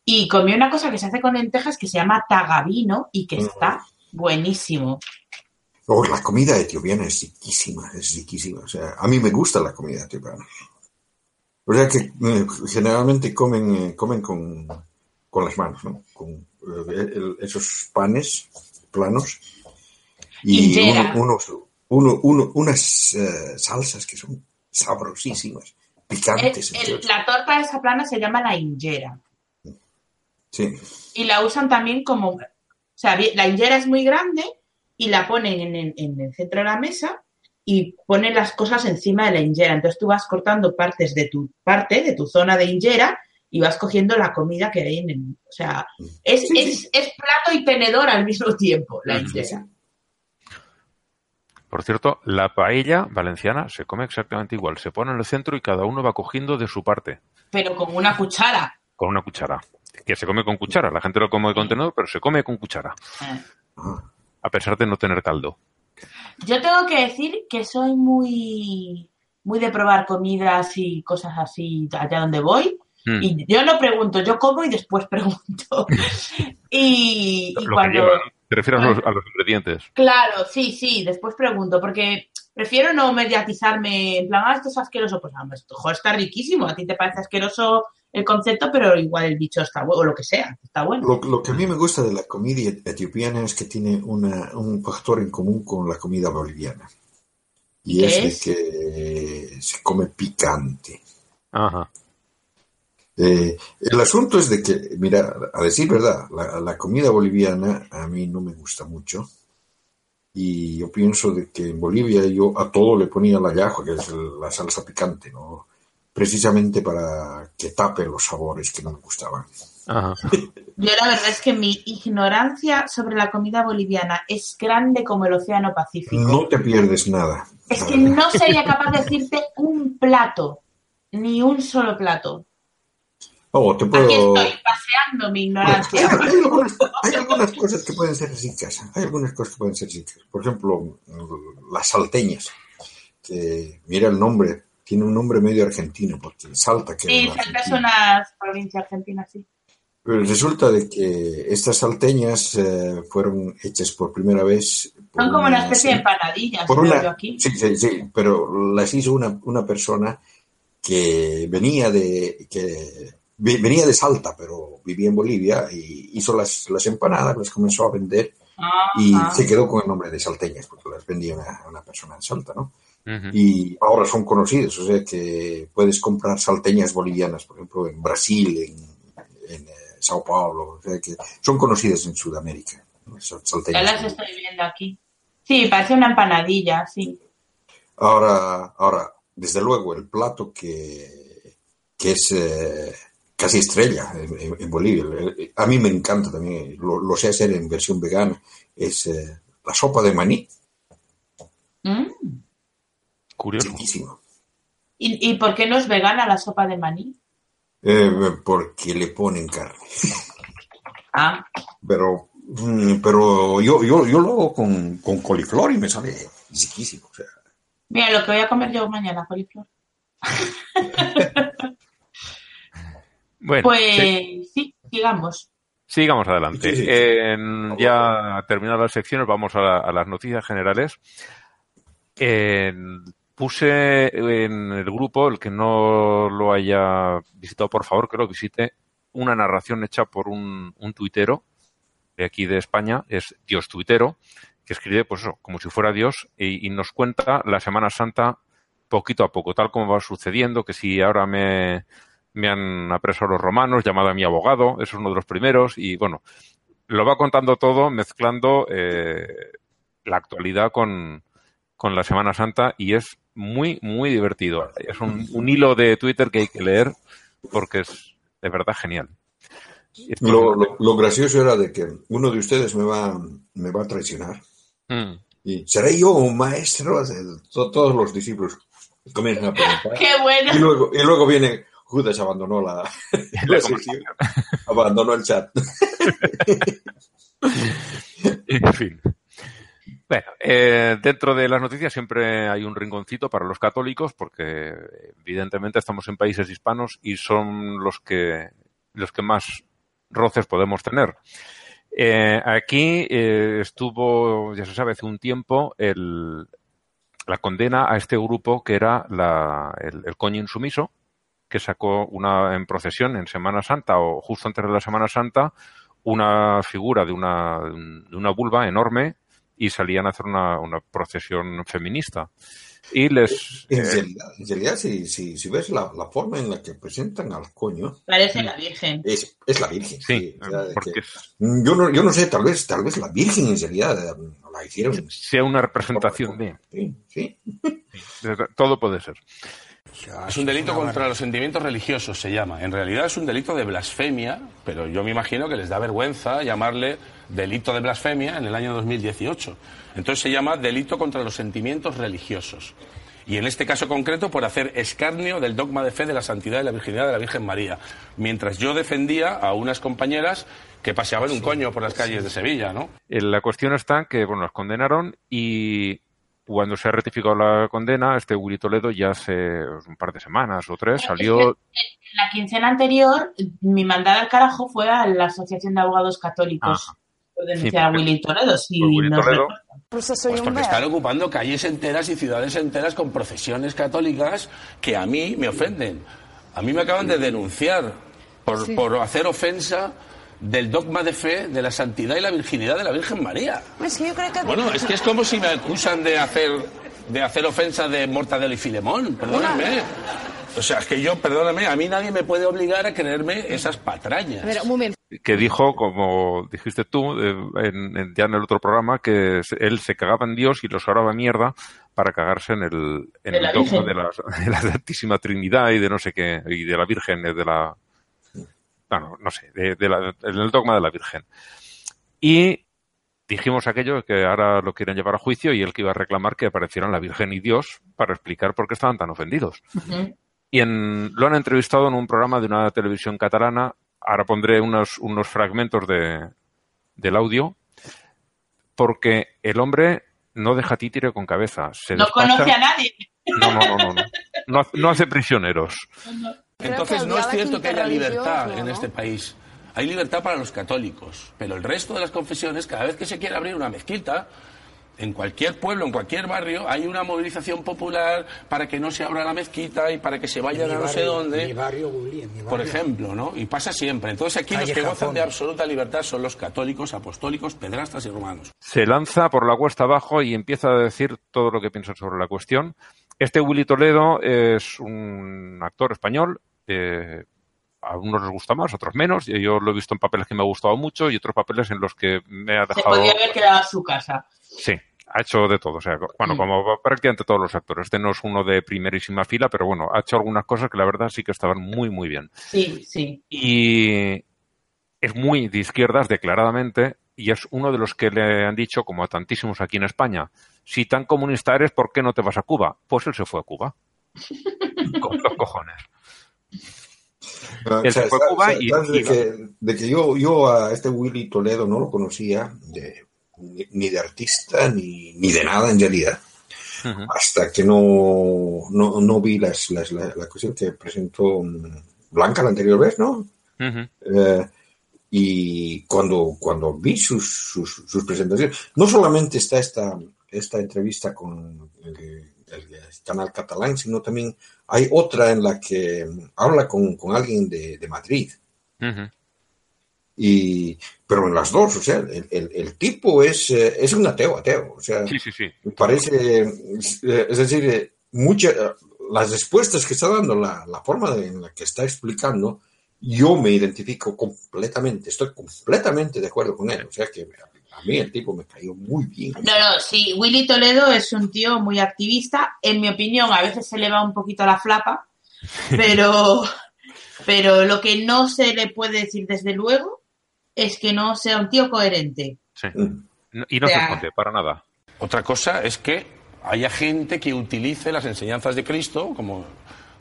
D: y comí una cosa que se hace con lentejas que se llama tagabino y que está buenísimo.
E: Oh, la comida etiopiana es riquísima, es riquísima, o sea, a mí me gusta la comida etiopiana. O sea que eh, generalmente comen, eh, comen con, con las manos, ¿no? Con eh, el- esos panes planos y uno- unos, uno- uno- unas eh, salsas que son sabrosísimas, picantes.
D: El- el- la torta de esa plana se llama la injera
E: Sí,
D: y la usan también como, o sea, la injera es muy grande y la ponen en, el- en el centro de la mesa y ponen las cosas encima de la injera. Entonces tú vas cortando partes de tu parte, de tu zona de injera y vas cogiendo la comida que hay en el, o sea, es,
E: Sí,
D: es,
E: sí.
D: es plato y tenedor al mismo tiempo, la injera.
C: Por cierto, la paella valenciana se come exactamente igual. Se pone en el centro y cada uno va cogiendo de su parte,
D: Pero con una cuchara.
C: con una cuchara. Que se come con cuchara. La gente lo come con tenedor, pero se come con cuchara.
D: Eh.
E: Ajá.
C: A pesar de no tener caldo.
D: Yo tengo que decir que soy muy, muy de probar comidas y cosas así allá donde voy.
C: Mm.
D: Y yo no pregunto, yo como y después pregunto. y, y cuando.
C: Te refieres a los, a los ingredientes.
D: Claro, sí, sí, después pregunto, porque prefiero no mediatizarme en plan, ah, esto es asqueroso. Pues, ah, esto joder, está riquísimo. A ti te parece asqueroso el concepto, pero igual el bicho está bueno, o lo que sea, está bueno.
E: Lo, lo que a mí me gusta de la comida etiopiana es que tiene una- un factor en común con la comida boliviana. Y
D: ¿Qué
E: es,
D: es?
E: de que se come picante.
C: Ajá.
E: Eh, el asunto es de que, mira, a decir verdad, la, la comida boliviana a mí no me gusta mucho. Y yo pienso de que en Bolivia yo a todo le ponía la yajo, que es el- la salsa picante, ¿no? Precisamente para que tape los sabores que no me gustaban.
C: Ajá.
D: Yo la verdad es que mi ignorancia sobre la comida boliviana es grande como el Océano Pacífico.
E: No te pierdes nada.
D: Es que no sería capaz de decirte un plato, ni un solo plato.
E: Oh, te
D: Aquí
E: puedo...
D: estoy paseando mi
E: Hay,
D: ignorancia.
E: hay algunas, hay algunas cosas que pueden ser ricas. Hay algunas cosas que pueden ser ricas. Por ejemplo, las salteñas. Que, mira el nombre. Tiene un nombre medio argentino, porque salta que
D: Sí, Salta es una provincia argentina, sí.
E: Pero resulta de que estas salteñas eh, fueron hechas por primera vez. por
D: Son como una
E: una-
D: especie de empanadillas,
E: por una-
D: yo aquí.
E: Sí, sí, sí, pero las hizo una, una persona que venía de que ve- venía de Salta, pero vivía en Bolivia y hizo las, las empanadas, las comenzó a vender y
D: Ajá.
E: se quedó con el nombre de salteñas porque las vendía una, una persona en Salta, ¿no? Y ahora son conocidos, o sea que puedes comprar salteñas bolivianas, por ejemplo, en Brasil, en, en, eh, Sao Paulo, o sea que son conocidas en Sudamérica.
D: Ya
E: salteñas.
D: las estoy viendo aquí. Sí, parece una empanadilla, sí.
E: Ahora, ahora, desde luego, el plato que, que es eh, casi estrella en, en- en Bolivia, a mí me encanta también, lo, lo sé hacer en versión vegana, es eh, la sopa de maní,
D: Mm.
C: Curioso.
E: riquísimo,
D: ¿Y, ¿Y por qué no es vegana la sopa de maní?
E: eh, porque le ponen carne.
D: Ah,
E: Pero, mm, pero yo, yo, yo lo hago con, con coliflor y me sale riquísimo. O sea,
D: mira, lo que voy a comer yo mañana, coliflor.
C: Bueno,
D: Pues
C: sí.
D: sí, sigamos.
C: Sigamos adelante.
E: Sí, sí, sí.
C: Ya terminadas las secciones, vamos a, la- a las noticias generales. En- puse en el grupo, el que no lo haya visitado, por favor, que lo visite, una narración hecha por un, un tuitero de aquí de España, es Dios Tuitero, que escribe, pues como si fuera Dios, y, y nos cuenta la Semana Santa poquito a poco, tal como va sucediendo, que si ahora me, me han apresado los romanos, llamado a mi abogado, eso es uno de los primeros, y bueno, lo va contando todo mezclando eh, la actualidad con, con la Semana Santa y es muy, muy divertido. Es un, un hilo de Twitter que hay que leer porque es de verdad genial.
E: Lo, lo- lo gracioso era de que uno de ustedes me va, me va a traicionar.
C: Mm.
E: Y seré yo un maestro de to- todos los discípulos. Comienzan a preguntar.
D: ¡Qué bueno!
E: Y luego, y luego viene Judas abandonó la, la sesión, abandonó el chat.
C: En fin. Bueno, eh, dentro de las noticias siempre hay un rinconcito para los católicos porque evidentemente estamos en países hispanos y son los que los que más roces podemos tener. Eh, aquí eh, estuvo, ya se sabe, hace un tiempo el, la condena a este grupo que era la, el, el coño insumiso, que sacó una en procesión en Semana Santa o justo antes de la Semana Santa una figura de una, de una vulva enorme y salían a hacer una, una procesión feminista. Y les...
E: En
C: eh,
E: realidad, en realidad si, si, si ves la, la forma en la que presentan al coño,
D: Parece la Virgen.
E: es, es la Virgen.
C: sí,
E: o sea, de
C: porque
E: que-
C: es-
E: yo, no, yo no sé, tal vez, tal vez la Virgen en realidad la hicieron.
C: sea una representación de...
E: Sí, sí.
C: Todo puede ser.
F: Es un delito contra los sentimientos religiosos, se llama. En realidad es un delito de blasfemia, pero yo me imagino que les da vergüenza llamarle delito de blasfemia en el año 2018. Entonces se llama delito contra los sentimientos religiosos. Y en este caso concreto por hacer escarnio del dogma de fe de la santidad y la virginidad de la Virgen María. Mientras yo defendía a unas compañeras que paseaban un coño por las calles de Sevilla, ¿no?
C: Eh, La cuestión está en que, bueno, las condenaron y cuando se ha ratificado la condena, este Willy Toledo ya hace un par de semanas o tres salió...
D: En la quincena anterior, mi mandada al carajo fue a la Asociación de Abogados Católicos.
C: Ajá.
D: Por
C: Sí,
D: denunciar a Willy Toledo. Si
C: por Willy
D: nos
C: Toledo.
D: recuerdan.
F: Pues porque están ocupando calles enteras y ciudades enteras con procesiones católicas que a mí me ofenden. A mí me acaban de denunciar por, por hacer ofensa del dogma de fe de la santidad y la virginidad de la Virgen María.
G: Es que yo creo que...
F: Bueno, es que es como si me acusan de hacer, de hacer ofensa de Mortadelo y Filemón, perdóname. O sea, es que yo, perdóname, a mí nadie me puede obligar a creerme esas patrañas.
G: Ver, un momento.
C: que dijo, como dijiste tú eh, en- en- ya en el otro programa, que él se cagaba en Dios y los oraba mierda para cagarse en el, en
D: De
C: el
D: la
C: dogma de la, de la Santísima Trinidad y de no sé qué, y de la Virgen, eh, de la... Bueno, no sé, de, de la- en el dogma de la Virgen. Y dijimos aquello que ahora lo quieren llevar a juicio y él que iba a reclamar que aparecieran la Virgen y Dios para explicar por qué estaban tan ofendidos. Y en, lo han entrevistado en un programa de una televisión catalana. Ahora pondré unos, unos fragmentos de, del audio. Porque el hombre no deja títere con cabeza. Se
D: No
C: despacha-
D: conoce a nadie.
C: No, no, no, no, no. No hace prisioneros.
F: Entonces no es cierto que haya libertad en este país. Hay libertad para los católicos, pero el resto de las confesiones, cada vez que se quiere abrir una mezquita, en cualquier pueblo, en cualquier barrio, hay una movilización popular para que no se abra la mezquita y para que se vayan a no sé dónde.
H: Mi barrio, Bulli, en mi barrio.
F: Por ejemplo, ¿no? Y pasa siempre. Entonces aquí los que gozan de absoluta libertad son los católicos, apostólicos, pedrastas y romanos.
C: Se lanza por la cuesta abajo y empieza a decir todo lo que piensa sobre la cuestión. Este Willy Toledo es un actor español. Eh, a unos les gusta más, a otros menos. Yo lo he visto en papeles que me ha gustado mucho y otros papeles en los que me ha
D: Se
C: dejado.
D: podía haber quedado a su casa.
C: Sí, ha hecho de todo. O sea, bueno, como prácticamente todos los actores. Este no es uno de primerísima fila, pero bueno, ha hecho algunas cosas que la verdad sí que estaban muy, muy bien.
D: Sí, sí.
C: Y es muy de izquierdas declaradamente y es uno de los que le han dicho, como a tantísimos aquí en España, si tan comunista eres, ¿por qué no te vas a Cuba? Pues él se fue a Cuba. Con los cojones.
E: Ah,
C: fue Cuba y-
E: de, que, de que yo, yo a este Willy Toledo no lo conocía de- ni, de artista ni, ni de nada en realidad.
C: Ujú.
E: Hasta que no, no, no vi las, las- la, la cuestión que presentó mm, Blanca la anterior vez, ¿no?
C: Ujú.
E: Eh, Y cuando, cuando vi sus, sus, sus presentaciones, no solamente está esta, esta entrevista con el, el canal catalán, sino también hay otra en la que habla con, con alguien de, de Madrid. Y, pero en las dos, o sea, el, el- el tipo es, eh, es un ateo, ateo. O sea,
C: Sí, sí, sí.
E: parece, eh, es decir, eh, muchas, las respuestas que está dando, la, la forma de- en la que está explicando, yo me identifico completamente, estoy completamente de acuerdo con él. O sea que a mí el tipo me cayó muy bien.
D: No, no, sí, Willy Toledo es un tío muy activista. En mi opinión, a veces se le va un poquito la flapa, pero, pero lo que no se le puede decir desde luego es que no sea un tío coherente.
C: sí.
E: Mm.
C: Y no
D: O
C: se esconde, para nada.
F: Otra cosa es que haya gente que utilice las enseñanzas de Cristo, como,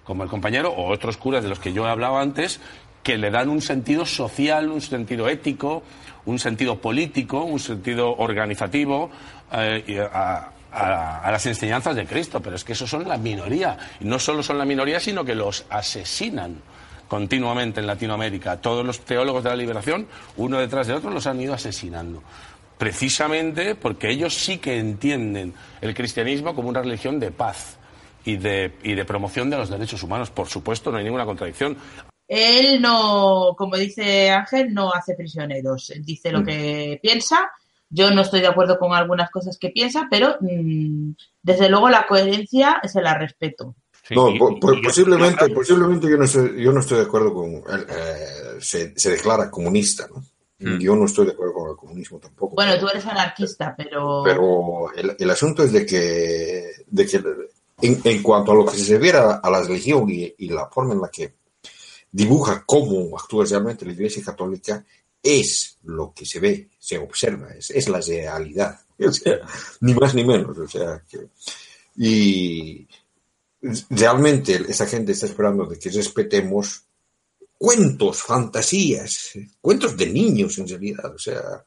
F: como el compañero, o otros curas de los que yo he hablado antes, que le dan un sentido social, un sentido ético, un sentido político, un sentido organizativo eh, a, las enseñanzas de Cristo. Pero es que esos son la minoría. Y no solo son la minoría, sino que los asesinan continuamente en Latinoamérica. Todos los teólogos de la liberación, uno detrás de otro, los han ido asesinando precisamente porque ellos sí que entienden el cristianismo como una religión de paz y de promoción de los derechos humanos. Por supuesto, no hay ninguna contradicción.
D: Él no, como dice Ángel, no hace prisioneros. Él dice lo que piensa. Yo no estoy de acuerdo con algunas cosas que piensa, pero mm, desde luego la coherencia se la respeto.
C: Sí,
E: No,
C: y-
E: po-
C: y-
E: po-
C: y-
E: posiblemente, posiblemente yo no estoy, yo no estoy de acuerdo con él, eh, se, se declara comunista, ¿no?
C: Mm.
E: Yo no estoy de acuerdo con el comunismo tampoco.
D: Bueno,
E: pero-
D: tú eres anarquista, pero...
E: Pero el, el asunto es de que, de que en, en cuanto a lo que se refiere a, a la religión y, y la forma en la que dibuja cómo actúa realmente la Iglesia Católica, es lo que se ve, se observa, es, es la realidad. O sea, ni más ni menos. O sea, que, y realmente esa gente está esperando de que respetemos cuentos, fantasías, cuentos de niños en realidad. O sea,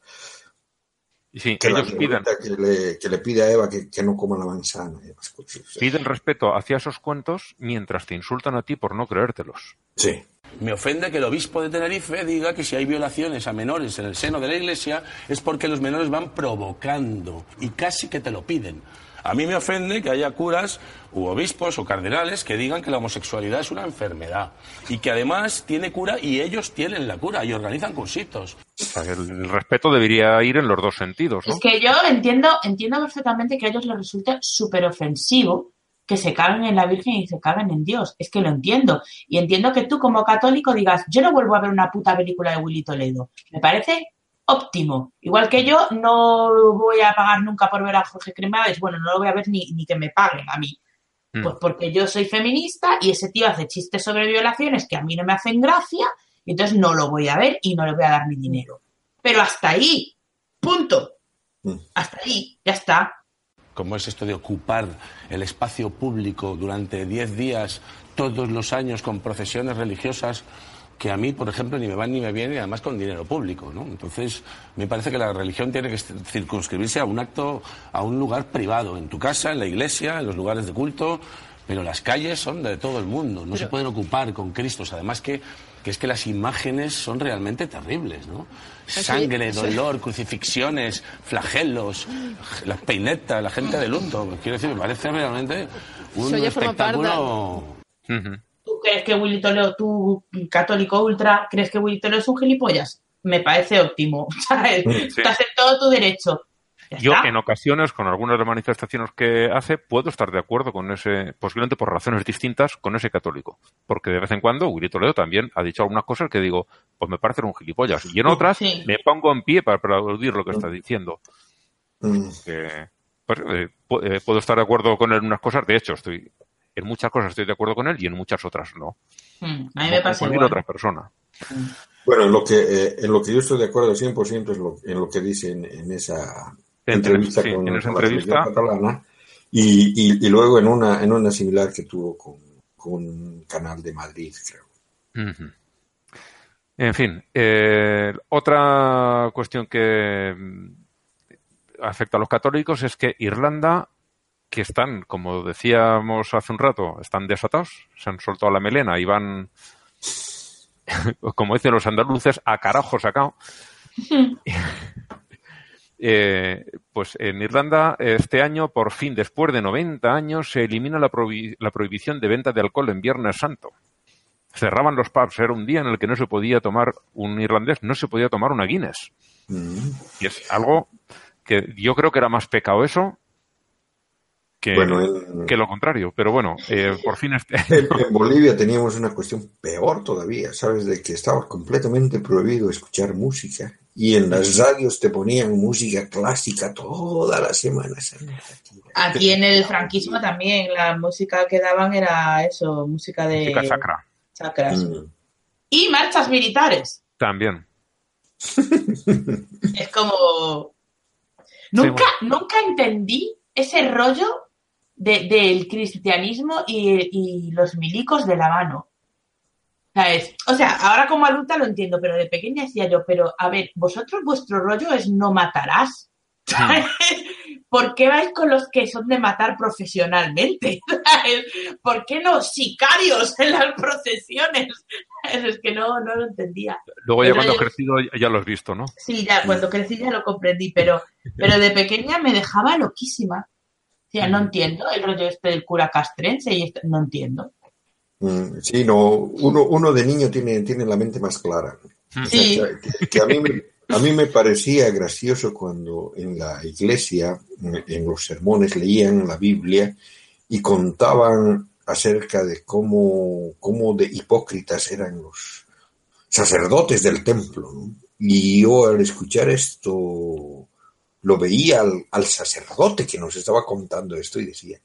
C: sí,
E: que
C: ellos
E: señorita que le, que le pide a Eva que, que no coma la manzana. y esas cosas. O sea,
C: piden respeto hacia esos cuentos mientras te insultan a ti por no creértelos.
E: Sí.
F: Me ofende que el obispo de Tenerife diga que si hay violaciones a menores en el seno de la iglesia es porque los menores van provocando y casi que te lo piden. A mí me ofende que haya curas u obispos o cardenales que digan que la homosexualidad es una enfermedad y que además tiene cura y ellos tienen la cura y organizan cursitos.
C: El, el respeto debería ir en los dos sentidos, ¿no?
D: Es que yo entiendo, entiendo perfectamente que a ellos les resulta súper ofensivo que se caguen en la Virgen y se caguen en Dios. Es que lo entiendo. Y entiendo que tú como católico digas, yo no vuelvo a ver una puta película de Willy Toledo. Me parece óptimo. Igual que yo no voy a pagar nunca por ver a Jorge Cremades. Bueno, no lo voy a ver ni, ni que me paguen a mí.
C: Mm.
D: Pues porque yo soy feminista y ese tío hace chistes sobre violaciones que a mí no me hacen gracia y entonces no lo voy a ver y no le voy a dar mi dinero. Pero hasta ahí. Punto.
E: Mm.
D: Hasta ahí. Ya está.
F: Como es esto de ocupar el espacio público durante 10 días todos los años con procesiones religiosas que a mí, por ejemplo, ni me van ni me vienen y además con dinero público. Entonces, me parece que la religión tiene que circunscribirse a un acto, a un lugar privado, en tu casa, en la iglesia, en los lugares de culto, pero las calles son de todo el mundo, no se pueden ocupar con Cristos, además que, que es que las imágenes son realmente terribles, ¿no? Sangre, dolor, crucifixiones, flagelos, las peinetas, la gente de luto. Quiero decir, me parece realmente un espectáculo.
D: ¿Tú crees que Willy Toledo, tú católico ultra, crees que Willy Toledo es un gilipollas? Me parece óptimo. ¿sabes?
C: Sí.
D: Estás en todo tu derecho.
C: Yo en ocasiones, con algunas de las manifestaciones que hace, puedo estar de acuerdo con ese, posiblemente por razones distintas, con ese católico. Porque de vez en cuando Willy Toledo también ha dicho algunas cosas que digo, pues me parecen un gilipollas. Y en otras
D: Sí.
C: me pongo en pie para aplaudir lo que está diciendo.
E: Mm.
C: Que, pues, eh, eh, puedo estar de acuerdo con él en unas cosas, de hecho, estoy en muchas cosas estoy de acuerdo con él y en muchas otras no.
D: Mm, a mí me pasa
C: cualquier
D: igual.
C: otra persona.
E: Bueno, en lo que, eh, en lo que yo estoy de acuerdo 100% es lo, en lo que dice en, en esa entrevista
C: sí,
E: con,
C: en esa
E: con
C: entrevista.
E: televisión catalana y, y, y luego en una, en una similar que tuvo con, con un canal de Madrid, creo.
C: Ujú. En fin, eh, otra cuestión que mm, afecta a los católicos es que Irlanda, que están, como decíamos hace un rato, están desatados, se han soltado la melena y van como dicen los andaluces, a carajo sacado. Eh, pues en Irlanda este año, por fin, después de 90 años, se elimina la, prohi- la prohibición de venta de alcohol en Viernes Santo. Cerraban los pubs, era un día en el que no se podía tomar un irlandés, no se podía tomar una Guinness.
E: Mm.
C: Y es algo que yo creo que era más pecado eso que,
E: Bueno, en-
C: que lo contrario. Pero bueno, eh, por fin este
E: En, en Bolivia teníamos una cuestión peor todavía, ¿sabes? De que estaba completamente prohibido escuchar música y en las radios te ponían música clásica toda la semana. Santa.
D: Aquí en el franquismo también la música que daban era eso, música de
C: música sacra
D: sacras.
E: Mm.
D: Y marchas militares.
C: también.
D: Es como... Nunca, nunca entendí ese rollo de- del cristianismo y, y los milicos de la mano. ¿Sabes? O sea, ahora como adulta lo entiendo, pero de pequeña decía yo, pero a ver, vosotros vuestro rollo es no matarás. ¿Sabes? ¿Por qué vais con los que son de matar profesionalmente? ¿Sabes? ¿Por qué no sicarios en las procesiones? Es que no, no lo entendía.
C: Luego ya cuando
D: rollo-
C: crecido ya- ya lo has visto, ¿no?
D: Sí, ya cuando crecí ya lo comprendí, pero, pero de pequeña me dejaba loquísima. Sea, no entiendo el rollo este del cura castrense y esto, no entiendo.
E: Mm, Sí, no, uno, uno de niño tiene, tiene la mente más clara. O sea,
D: Sí.
E: que, que a, mí me, a mí me parecía gracioso cuando en la iglesia, en- en los sermones, leían la Biblia y contaban acerca de cómo, cómo de hipócritas eran los sacerdotes del templo. ¿no? Y yo al escuchar esto lo veía al, al sacerdote que nos estaba contando esto y decía,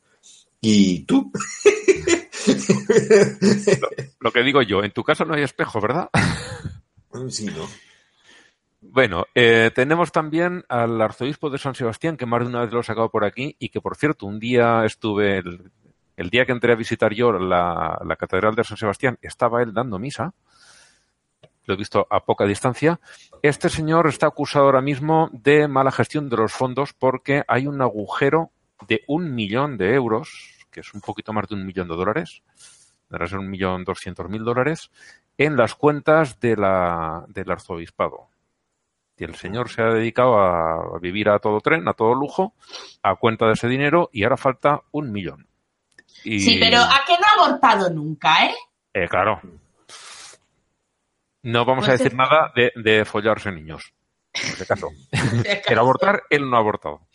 E: ¿y tú?
C: Lo que digo yo, en tu caso no hay espejo, ¿verdad?
E: Sí, ¿no?
C: Bueno, eh, tenemos también al arzobispo de San Sebastián, que más de una vez lo he sacado por aquí, y que por cierto, un día estuve, el, el día que entré a visitar yo la, la Catedral de San Sebastián, estaba él dando misa. Lo he visto a poca distancia. Este señor está acusado ahora mismo de mala gestión de los fondos porque hay un agujero de un millón de euros, que es un poquito más de un millón de dólares, deberá ser un millón doscientos mil dólares, en las cuentas de la, del arzobispado. Y el señor se ha dedicado a vivir a todo tren, a todo lujo, a cuenta de ese dinero, y ahora falta un millón. Y,
D: Sí, pero ¿a qué no ha abortado nunca, eh?
C: eh, claro. No vamos a
D: Pues
C: decir nada de, de follarse niños. En este caso. El abortar, él no ha abortado.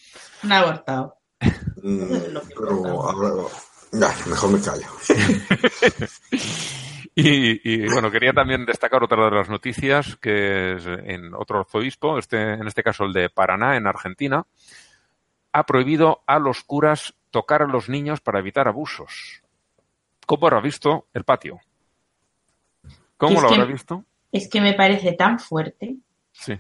D: No ha abortado.
E: Mm, pero ahora, ya, mejor me callo.
C: Y, y, bueno, quería también destacar otra de las noticias, que es en otro arzobispo, este, en este caso el de Paraná, en Argentina, ha prohibido a los curas tocar a los niños para evitar abusos. ¿Cómo habrá visto el patio? ¿Cómo lo
D: que-
C: habrá visto?
D: Es que me parece tan fuerte.
C: Sí.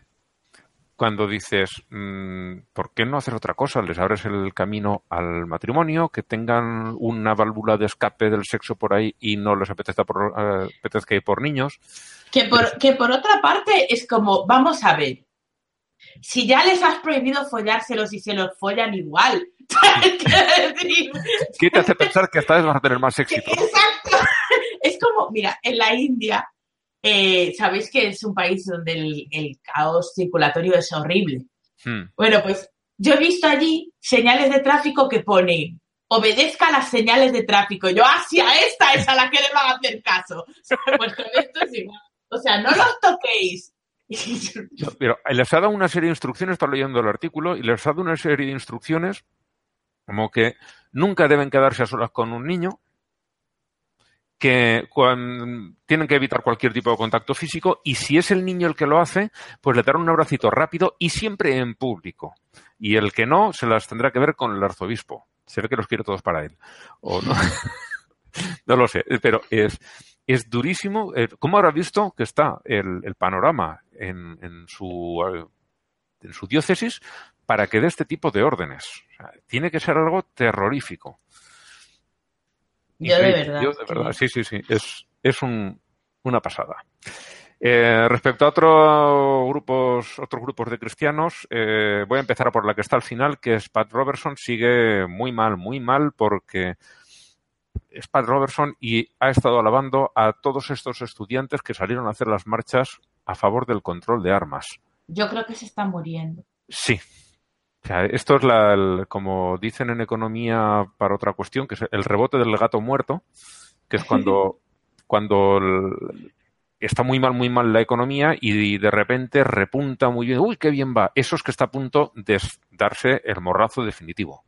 C: Cuando dices, mm, ¿por qué no hacer otra cosa? Les abres el camino al matrimonio, que tengan una válvula de escape del sexo por ahí y no les apetezca, por, apetezca ir por niños.
D: Que por, que por otra parte es como, vamos a ver, si ya les has prohibido follárselos y se los follan igual.
C: ¿Qué te hace pensar que esta vez vas a tener más éxito?
D: Exacto. Es como, mira, en la India, eh, sabéis que es un país donde el, el caos circulatorio es horrible.
C: Hmm.
D: Bueno, pues yo he visto allí señales de tráfico que pone obedezca las señales de tráfico. Yo, hacia esta es a la que le van a hacer caso. Pues con esto es igual. O sea, no los toquéis.
C: Pero les ha dado una serie de instrucciones, está leyendo el artículo, y les ha dado una serie de instrucciones como que nunca deben quedarse a solas con un niño, que tienen que evitar cualquier tipo de contacto físico y si es el niño el que lo hace, pues le darán un abracito rápido y siempre en público. Y el que no, se las tendrá que ver con el arzobispo. Se ve que los quiere todos para él. O no. no lo sé, pero es, es durísimo. Eh, ¿Cómo habrá visto que está el, panorama en, en su, en su diócesis para que dé este tipo de órdenes? Tiene que ser algo terrorífico.
D: Yo de verdad.
C: Yo de verdad, sí, sí, sí. Es, es un, una pasada. Eh, respecto a otros grupos, otros grupos de cristianos, eh, voy a empezar por la que está al final, que es Pat Robertson. Sigue muy mal, muy mal, porque es Pat Robertson y ha estado alabando a todos estos estudiantes que salieron a hacer las marchas a favor del control de armas.
D: Yo creo que se está muriendo.
C: Sí. O sea, esto es la, el- como dicen en economía para otra cuestión, que es el rebote del gato muerto, que es cuando, cuando el- está muy mal, muy mal la economía y de repente repunta muy bien. Uy, qué bien va. Eso es que está a punto de darse el morrazo definitivo.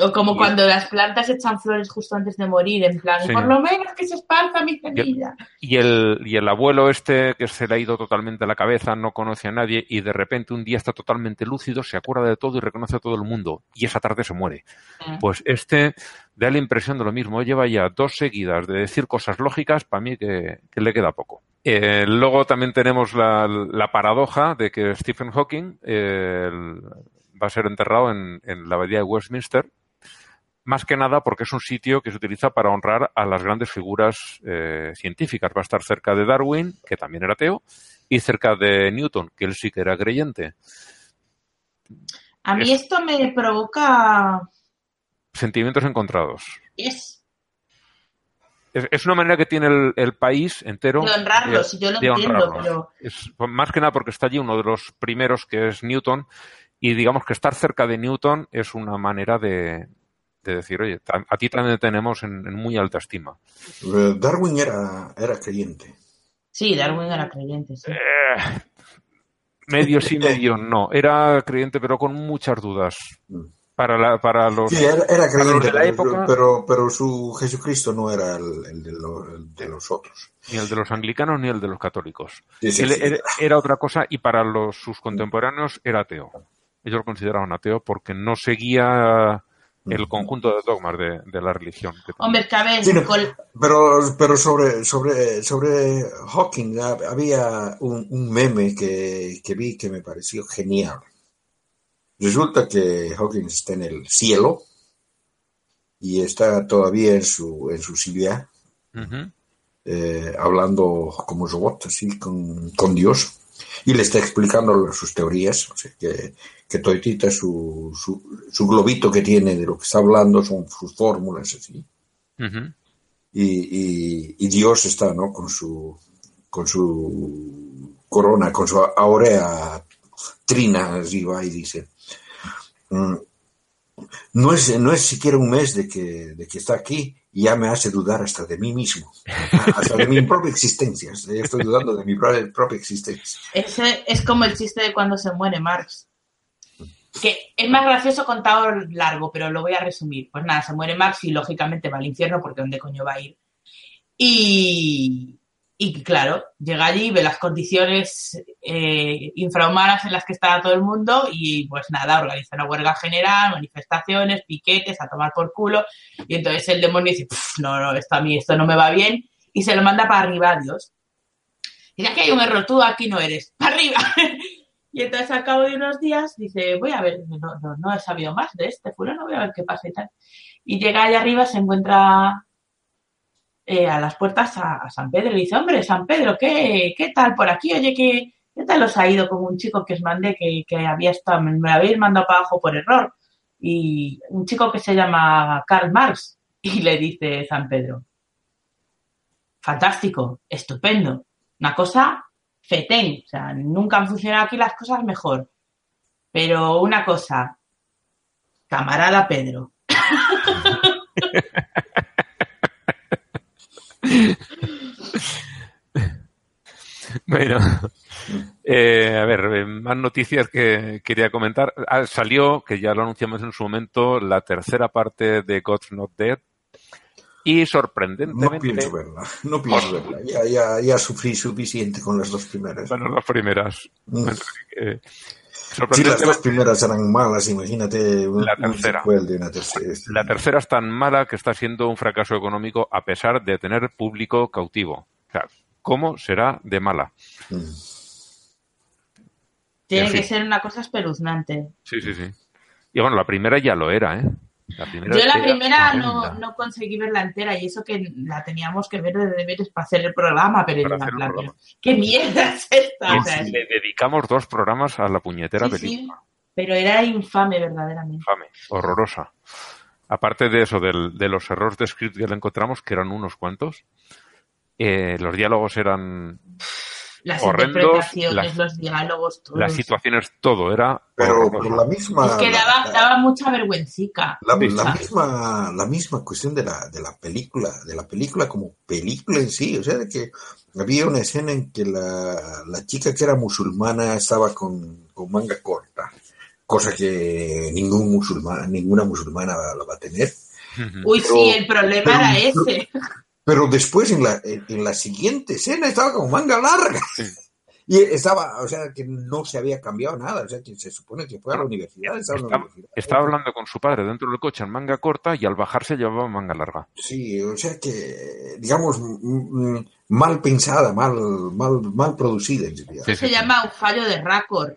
D: O como cuando las plantas echan flores justo antes de morir, en plan,
C: Sí.
D: por lo menos que se esparza mi semilla.
C: Y el, y el abuelo este, que se le ha ido totalmente a la cabeza, no conoce a nadie y de repente un día está totalmente lúcido, se acuerda de todo y reconoce a todo el mundo. Y esa tarde se muere.
D: Mm.
C: Pues este da la impresión de lo mismo. Lleva ya dos seguidas de decir cosas lógicas, para mí que, que le queda poco. Eh, luego también tenemos la, la paradoja de que Stephen Hawking eh, va a ser enterrado en, en la abadía de Westminster, más que nada porque es un sitio que se utiliza para honrar a las grandes figuras eh, científicas. Va a estar cerca de Darwin, que también era ateo, y cerca de Newton, que él sí que era creyente.
D: A mí esto me provoca...
C: Sentimientos encontrados.
D: Es
C: Es, es una manera que tiene el, el país entero
D: de honrarlos, y yo lo entiendo, pero...
C: Es, más que nada porque está allí uno de los primeros que es Newton y digamos que estar cerca de Newton es una manera de, de decir, oye, a ti también te tenemos en, en muy alta estima.
E: Eh, Darwin era, era creyente.
D: Sí, Darwin era creyente, sí.
C: Eh, medio sí, medio no. Era creyente pero con muchas dudas. Para, la, para los...
E: Sí, era, creyente,
C: de la
E: pero,
C: época,
E: pero, pero su Jesucristo no era el, el de, lo- el de los otros.
C: ni el de los anglicanos ni el de los católicos.
E: Sí, sí,
C: Él
E: sí.
C: era, era otra cosa y para los, sus contemporáneos era ateo. Ellos lo consideraban ateo porque no seguía el conjunto de dogmas de, de la religión. que.
D: Hombre, es que a ver,
E: Sí, no,
D: col-
E: pero, pero sobre, sobre, sobre Hawking ha- había un, un meme que, que vi que me pareció genial. Resulta que Hawking está en el cielo y está todavía en su, en su silla, eh, hablando como robot, así, con, con Dios, y le está explicando sus teorías, o sea, que, que toditita su, su, su globito que tiene de lo que está hablando son sus fórmulas, así y, y- y Dios está ¿no? con su con su corona, con su aurea trina arriba y dice mm, no es, no es siquiera un mes de que, de que está aquí y ya me hace dudar hasta de mí mismo, hasta de mi propia existencia. Estoy dudando de mi propia, propia existencia.
D: ese es como el chiste de cuando se muere Marx. Que es más gracioso contado largo, pero lo voy a resumir. Pues nada, se muere Marx y lógicamente va al infierno porque ¿dónde coño va a ir? Y, y claro, llega allí, ve las condiciones eh, infrahumanas en las que está todo el mundo y pues nada, organiza una huelga general, manifestaciones, piquetes, a tomar por culo. Y entonces el demonio dice, "Puf, no, no, esto a mí, esto no me va bien. Y se lo manda para arriba a Dios. Y ya que hay un error, tú aquí no eres, para arriba. y entonces al cabo de unos días dice, voy a ver, no, no, no he sabido más de este fulano, voy a ver qué pasa y tal. Y llega allá arriba, se encuentra eh, a las puertas a, San Pedro y dice, hombre, San Pedro, ¿qué, qué tal por aquí? Oye, ¿qué, qué tal os ha ido con un chico que os mandé, que, que había estado, me, me habéis mandado para abajo por error? Y un chico que se llama Karl Marx. Y le dice San Pedro, fantástico, estupendo, una cosa fetén, o sea, nunca han funcionado aquí las cosas mejor. Pero una cosa, camarada Pedro,
C: Bueno, eh, a ver, eh, más noticias que quería comentar. Ah, salió, que ya lo anunciamos en su momento, la tercera parte de God's Not Dead. Y
E: No
C: sorprendentemente,
E: pienso verla, no pienso verla. Ya, ya, ya sufrí suficiente con las dos primeras.
C: bueno, las primeras.
E: Mm.
C: Bueno, eh,
E: Si las dos primeras eran malas, imagínate un,
C: La tercera.
E: de una tercera.
C: la tercera es tan mala que está siendo un fracaso económico a pesar de tener público cautivo. O sea, ¿cómo será de mala?
E: Mm.
D: tiene
C: En
D: que ser una cosa espeluznante.
C: Sí, sí, sí. Y bueno, la primera ya lo era, ¿eh? La primera
D: Yo la
C: era
D: primera no, no conseguí verla entera y eso que la teníamos que ver de deberes para hacer el programa, pero
C: Para hacer programa.
D: ¿qué mierda es esta? O sea,
C: le dedicamos dos programas a la puñetera
D: sí, sí,
C: película.
D: pero era infame verdaderamente.
C: Infame, horrorosa. aparte de eso, del- de los errores de script que le encontramos, que eran unos cuantos, eh, los diálogos eran
D: Las
C: horrendos,
D: interpretaciones,
C: las,
D: los diálogos, todo.
C: las situaciones, todo era
E: Pero, la misma...
D: Es que daba,
E: la-
D: daba mucha vergüencica.
E: La, misma, la misma cuestión de la, de la película, de la película como película en sí, o sea, de que había una escena en que la, la chica que era musulmana estaba con, con manga corta, cosa que ningún musulmán, ninguna musulmana la va a tener.
D: Uy,
E: Pero-
D: sí, el problema era ese.
E: Pero después en la, en, la siguiente escena estaba con manga larga. Y estaba, o sea, que no se había cambiado nada, o sea, que se supone que fue a la universidad, estaba en la
C: Estaba,
E: universidad.
C: estaba hablando con su padre dentro del coche en manga corta y al bajarse llevaba manga larga.
E: Sí, o sea que, digamos, mal pensada, mal, mal, mal producida.
C: Sí, sí,
D: Se
C: sí.
D: llama un fallo de récord.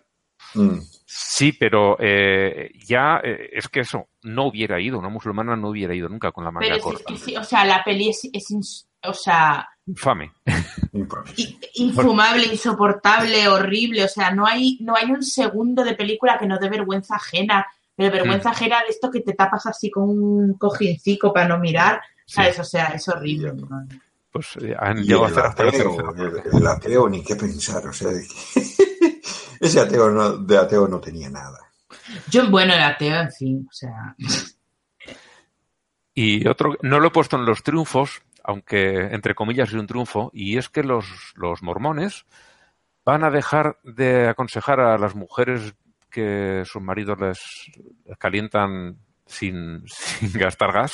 E: Mm.
C: Sí, pero eh, ya eh, es que eso, no hubiera ido, una musulmana no hubiera ido nunca con la manga
D: Pero es,
C: corta.
D: que sí, o sea, la peli es, es ins- o sea,
C: Infame.
D: i- infumable, insoportable, horrible. O sea, no hay, no hay un segundo de película que no dé vergüenza ajena. Pero vergüenza
C: Mm.
D: ajena de esto que te tapas así con un cojincico para no mirar.
C: Sí.
D: ¿Sabes? O sea, es horrible. ¿no?
C: Pues eh, han llegado a
E: el
C: hacer hasta la
E: ateo, el, el ateo ni qué pensar, o sea, de que ese ateo no, de ateo no tenía nada.
D: Yo, bueno, el ateo, en fin, o sea.
C: Y otro, no lo he puesto en los triunfos, aunque entre comillas es un triunfo, y es que los, los mormones van a dejar de aconsejar a las mujeres que sus maridos les calientan sin, sin gastar gas.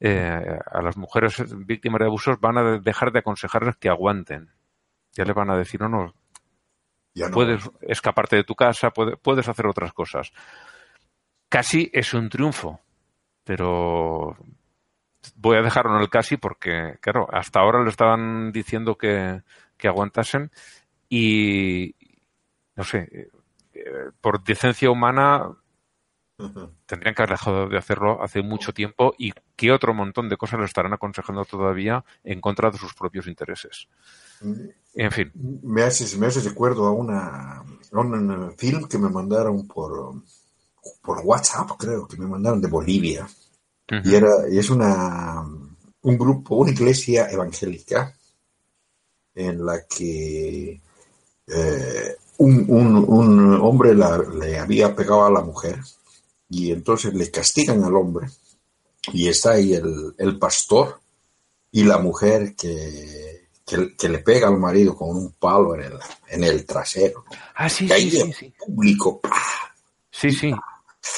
C: eh, a las mujeres víctimas de abusos van a dejar de aconsejarles que aguanten. Ya les van a decir, no, no,
E: Ya no.
C: puedes escaparte de tu casa, puede- puedes hacer otras cosas. Casi es un triunfo, pero voy a dejarlo en el casi porque, claro, hasta ahora le estaban diciendo que, que aguantasen y, no sé, eh, por decencia humana Tendrían que haber dejado de hacerlo hace mucho tiempo y que otro montón de cosas le estarán aconsejando todavía en contra de sus propios intereses. En fin,
E: Me haces, me haces recuerdo a una a un film que me mandaron por, por WhatsApp, creo, que me mandaron de Bolivia. Y era, y es una un grupo, una iglesia evangélica en la que eh, un, un- un hombre la- le había pegado a la mujer y entonces le castigan al hombre y está ahí el, el pastor y la mujer que, que, que le pega al marido con un palo en el, en el trasero.
C: Ah, sí,
E: Y ahí
C: sí, sí,
E: público, ¡pah!
C: Sí, sí.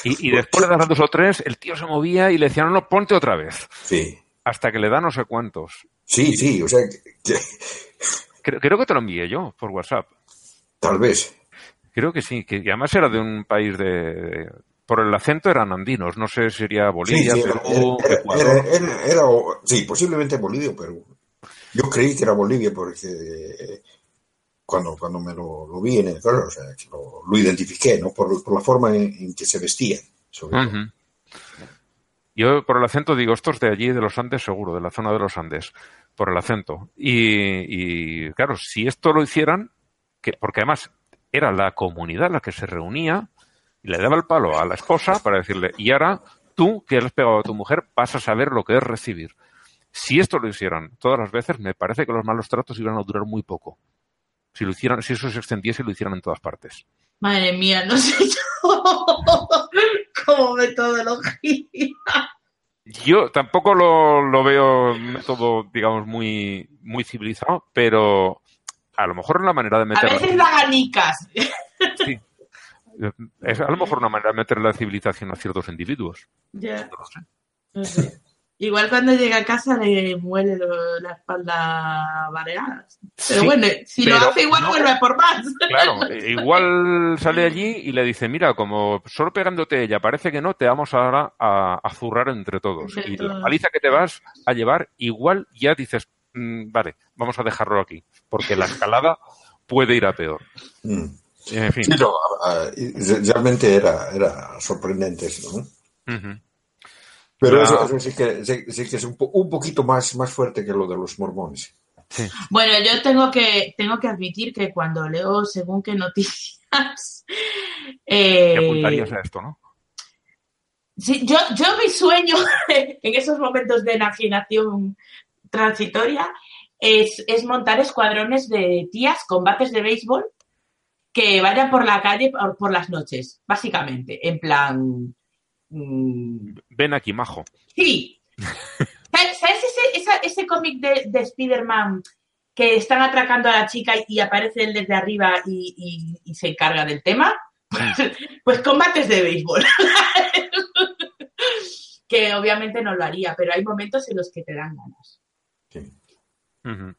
C: Y, y después de dar dos o tres, el tío se movía y le decían, no, no, ponte otra vez.
E: sí,
C: Hasta que le da no sé cuántos.
E: sí, sí, o sea, que-
C: Creo, creo que te lo envié yo por WhatsApp.
E: tal vez.
C: Creo que sí, que además era de un país de... Por el acento eran andinos, no sé si sería Bolivia,
E: Sí, sí, era,
C: Perú,
E: era- sí, posiblemente Bolivia o Perú. Yo creí que era Bolivia porque eh, cuando, cuando me lo, lo vi en el claro, o sea, que lo, lo identifiqué, ¿no? Por, por la forma en, en que se vestían. sobre todo.
C: Yo por el acento digo, estos de allí, de los Andes, seguro, de la zona de los Andes, por el acento. Y, y, claro, si esto lo hicieran, que, porque además era la comunidad la que se reunía y le daba el palo a la esposa para decirle, y ahora tú, que le has pegado a tu mujer, vas a saber lo que es recibir. Si esto lo hicieran todas las veces, me parece que los malos tratos iban a durar muy poco. Si lo hicieran, si eso se extendiese, lo hicieran en todas partes.
D: Madre mía, no sé yo como metodología.
C: Yo tampoco lo, lo veo un método, digamos, muy, muy civilizado, pero a lo mejor una manera de
D: A
C: meter
D: veces da ganicas.
C: sí. Es a lo mejor una manera de meter la civilización a ciertos individuos.
D: Ya,
C: No lo sé.
D: no sé. Igual cuando llega a casa le muele lo- la espalda variadas. Pero
C: Sí,
D: bueno, si lo hace igual
C: no.
D: vuelve por más.
C: Claro, igual sale allí y le dice, mira, como solo pegándote ella parece que no, te vamos ahora a, a zurrar entre todos.
D: Entre
C: y la paliza que te vas a llevar, igual ya dices, "Mm, vale, vamos a dejarlo aquí, porque la escalada puede ir a peor.
E: Mm.
C: En fin.
E: Sí, no, ah, realmente era, era sorprendente eso, ¿no? Pero eso, eso sí que, sí, sí que es un, po- un poquito más, más fuerte que lo de los mormones.
D: Bueno, yo tengo que, tengo que admitir que cuando leo según qué noticias, eh,
C: ¿Qué apuntarías a esto, no?
D: Sí, yo, yo mi sueño en esos momentos de enajenación transitoria es, es montar escuadrones de tías, combates de béisbol, que vayan por la calle por, por las noches, básicamente, en plan... mm,
C: Ven aquí, majo.
D: Sí. ¿Sabes ese, esa- ese cómic de, de Spider-Man que están atracando a la chica y, y aparece él desde arriba y, y- y se encarga del tema? Pues, pues combates de béisbol. que obviamente no lo haría, pero hay momentos en los que te dan ganas.
C: Ujú.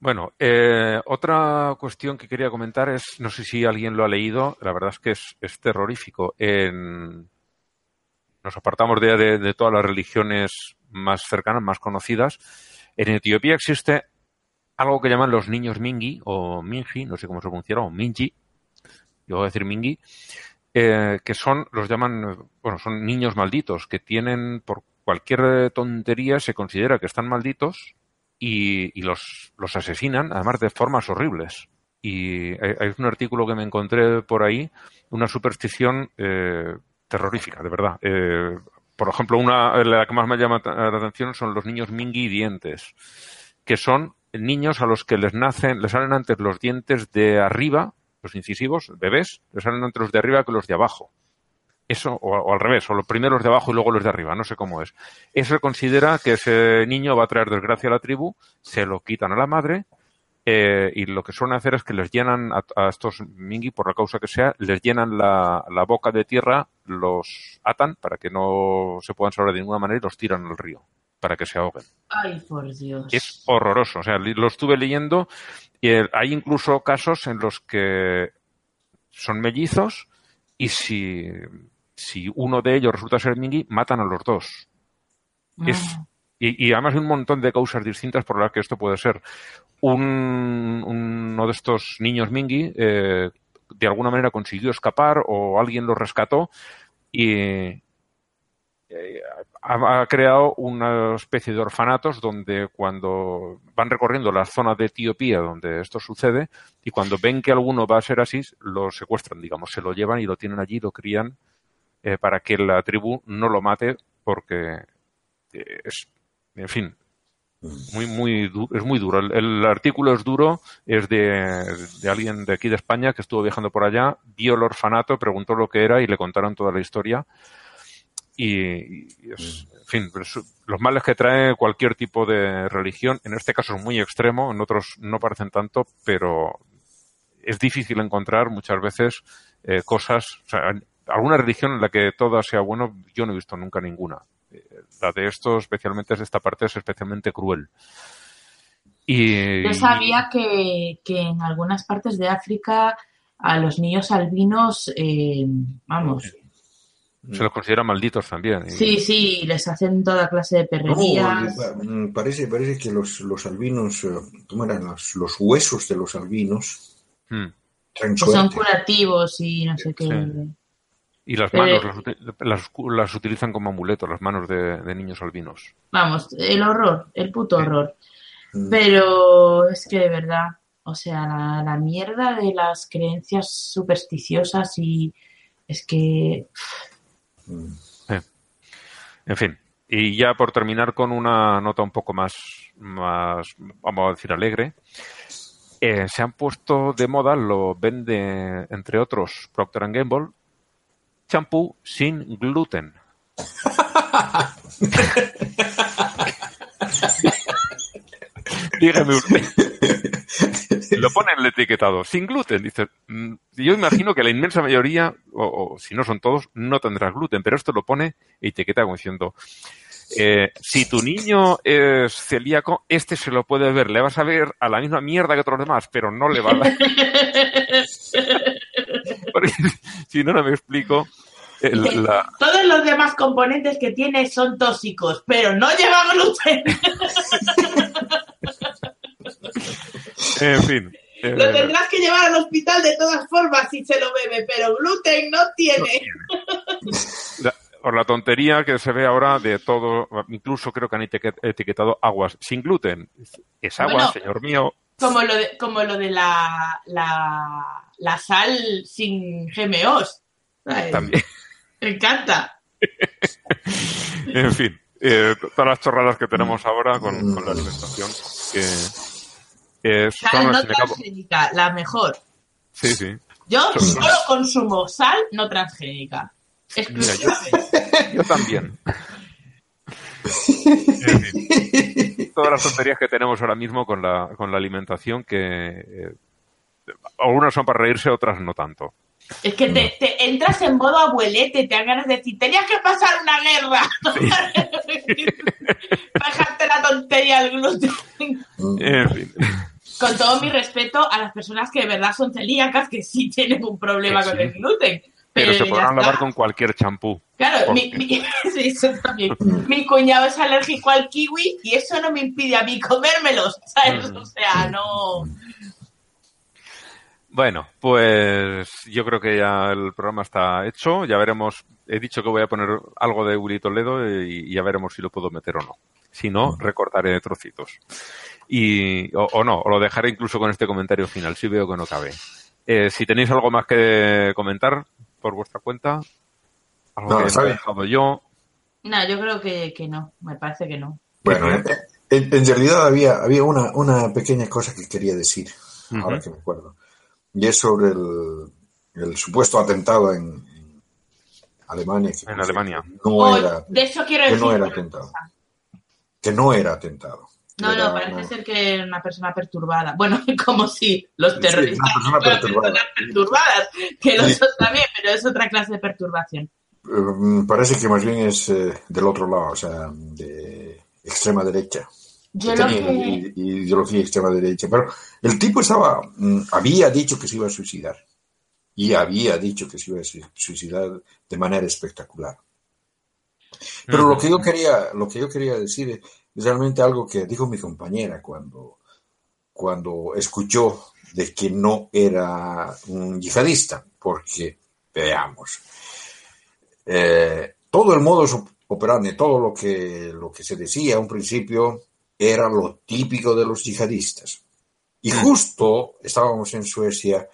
C: Bueno, eh, otra cuestión que quería comentar es, no sé si alguien lo ha leído, la verdad es que es, terrorífico. En- nos apartamos de, de- todas las religiones más cercanas, más conocidas. En Etiopía existe algo que llaman los niños Mingi o Mingi, no sé cómo se pronuncia, o Mingi, yo voy a decir Mingi, eh, que son, los llaman, bueno, son niños malditos, que tienen por cualquier tontería se considera que están malditos y, y los, los asesinan, además de formas horribles. Y hay, un artículo que me encontré por ahí, una superstición eh, terrorífica, de verdad. Eh, por ejemplo, una la que más me llama la atención son los niños mingi dientes, que son niños a los que les nacen, les salen antes los dientes de arriba, los incisivos, bebés, les salen antes los de arriba que los de abajo. Eso, o, o al revés, o los primeros de abajo y luego los de arriba, no sé cómo es. Eso considera que ese niño va a traer desgracia a la tribu, se lo quitan a la madre, eh, y lo que suelen hacer es que les llenan a, a estos mingi, por la causa que sea, les llenan la, la boca de tierra, los atan para que no se puedan salvar de ninguna manera y los tiran al río, para que se ahoguen.
D: Ay, por Dios.
C: Es horroroso. O sea, lo estuve leyendo y hay incluso casos en los que son mellizos y si, si uno de ellos resulta ser Mingi, matan a los dos. Es, y, y además hay un montón de causas distintas por las que esto puede ser. Un, uno de estos niños Mingi eh, de alguna manera consiguió escapar o alguien lo rescató y, eh, ha, ha creado una especie de orfanatos donde cuando van recorriendo las zonas de Etiopía donde esto sucede y cuando ven que alguno va a ser así, lo secuestran, digamos, se lo llevan y lo tienen allí, lo crían eh, para que la tribu no lo mate porque eh, es, en fin, muy, muy, es muy duro. El, el artículo es duro, es de, de alguien de aquí de España que estuvo viajando por allá, vio el orfanato, preguntó lo que era y le contaron toda la historia. Y, y es, en fin, es- los males que trae cualquier tipo de religión, en este caso es muy extremo, en otros no parecen tanto, pero es difícil encontrar muchas veces eh, cosas, o sea, alguna religión en la que todo sea bueno, yo no he visto nunca ninguna. Eh, La de esto, especialmente es esta parte, es especialmente cruel. Y,
D: Yo sabía que, que en algunas partes de África a los niños albinos, eh, vamos,
C: se los considera malditos también. Y-
D: sí, sí, les hacen toda clase de perrerías.
E: pa- parece, parece que los, los albinos, eh, ¿cómo eran? Los, los huesos de los albinos
C: Mm.
D: que son curativos y no sé qué.
C: Sí. Y las
D: Eh,
C: manos las, las, las utilizan como amuletos, las manos de, de niños albinos.
D: Vamos, el horror, el puto horror.
E: Mm.
D: Pero es que de verdad, o sea, la, la mierda de las creencias supersticiosas y es que
E: Mm.
C: En fin. Y ya por terminar con una nota un poco más, más vamos a decir, alegre. eh, se han puesto de moda, lo vende, entre otros, Procter Gamble, champú sin gluten. Dígame usted. Lo pone en el etiquetado, sin gluten. Dice, mm, yo imagino que la inmensa mayoría, o, si no son todos, no tendrá gluten, pero esto lo pone etiquetado como diciendo, eh, si tu niño es celíaco, este se lo puede ver, le vas a ver a la misma mierda que otros demás, pero no le va a dar. Porque si no, no me explico. la-
D: todos los demás componentes que tiene son tóxicos, pero no lleva gluten.
C: en fin. eh,
D: Lo tendrás que llevar al hospital de todas formas si se lo bebe, pero gluten no tiene.
C: la, por la tontería que se ve ahora de todo, incluso creo que han etiquet- etiquetado aguas sin gluten. Es agua,
D: Bueno.
C: señor mío.
D: Como lo de, como lo de la, la, la sal sin GMOs. ¿sabes?
C: También.
D: Me encanta.
C: En fin, eh, todas las chorradas que tenemos ahora con, con la alimentación, que eh,
D: Sal no transgénica, la mejor.
C: Sí, sí.
D: Yo
C: Son-
D: solo consumo sal no transgénica.
C: Mira, yo también. En fin, todas las tonterías que tenemos ahora mismo con la, con la alimentación que eh, algunas son para reírse, otras no tanto.
D: Es que te, te entras en modo abuelete, te dan ganas de decir, tenías que pasar una guerra. Para dejarte la tontería del gluten.
C: En fin.
D: Con todo mi respeto a las personas que de verdad son celíacas, que sí tienen un problema con el gluten.
C: Pero se podrán lavar con cualquier champú.
D: Claro,
C: ¿Por
D: mi,
C: qué?
D: mi- sí, eso también. Mi cuñado es alérgico al kiwi y eso no me impide a mí comérmelos, ¿sabes? O sea, no...
C: Bueno, pues yo creo que ya el programa está hecho. Ya veremos. He dicho que voy a poner algo de Willy Toledo y, y ya veremos si lo puedo meter o no. Si no, recortaré trocitos. Y, o, o no, o lo dejaré incluso con este comentario final, si veo que no cabe. Eh, si tenéis algo más que comentar por vuestra cuenta, algo
E: No,
C: que he dejado yo.
D: No, yo creo que, que no, me parece que no.
E: Bueno, en, realidad había, había una, una pequeña cosa que quería decir, ahora que me acuerdo. Y es sobre el, el supuesto atentado en, en Alemania. que
C: En Alemania.
E: No
D: Oh,
E: era,
D: de eso quiero
E: que
D: decir.
E: no era atentado.
D: cosa.
E: que no era atentado.
D: No, no, parece ser que era una persona perturbada. Bueno, como si los
E: Sí,
D: terroristas
E: persona
D: fueran
E: perturbada.
D: personas perturbadas, que los
E: Sí.
D: también, pero es otra clase de perturbación.
E: Eh, parece que más bien es eh, del otro lado, o sea, de extrema derecha.
D: Yo lo que...
E: ideología extrema derecha. Pero el tipo estaba, mm, había dicho que se iba a suicidar. Y había dicho que se iba a su- suicidar de manera espectacular. Pero lo que yo quería, lo que yo quería decir es realmente algo que dijo mi compañera cuando, cuando escuchó de que no era un yihadista, porque veamos, eh, todo el modo operandi, todo lo que, lo que se decía a un principio era lo típico de los yihadistas. Y justo estábamos en Suecia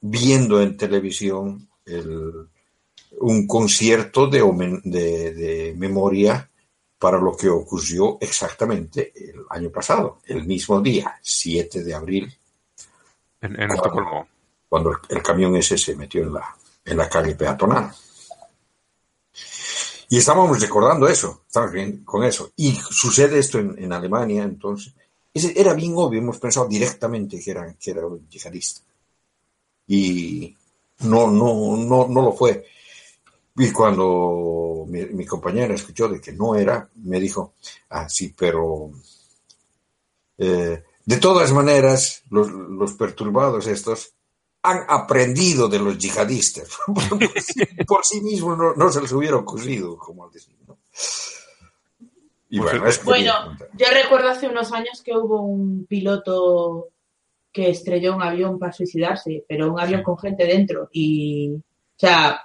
E: viendo en televisión el- un concierto de- de memoria para lo que ocurrió exactamente el año pasado, el mismo día, 7 de abril,
C: En, en
E: Claro.
C: Estocolmo.
E: cuando el, el camión ese se metió en la, en la calle peatonal. Y estábamos recordando eso, estamos bien con eso. Y sucede esto en, en Alemania, entonces. Ese era bien obvio, hemos pensado directamente que era, que era un yihadista. Y no, no, no, no lo fue. Y cuando mi, mi compañera escuchó de que no era, me dijo, ah, sí, pero eh, de todas maneras, los, los perturbados estos han aprendido de los yihadistas. por, sí, por sí mismos no, no se les hubiera ocurrido, como al decir, ¿no? Y
C: Pues
E: bueno,
C: es-
E: es
D: Bueno, yo recuerdo hace unos años que hubo un piloto que estrelló un avión para suicidarse, pero un avión con gente dentro. Y, o sea,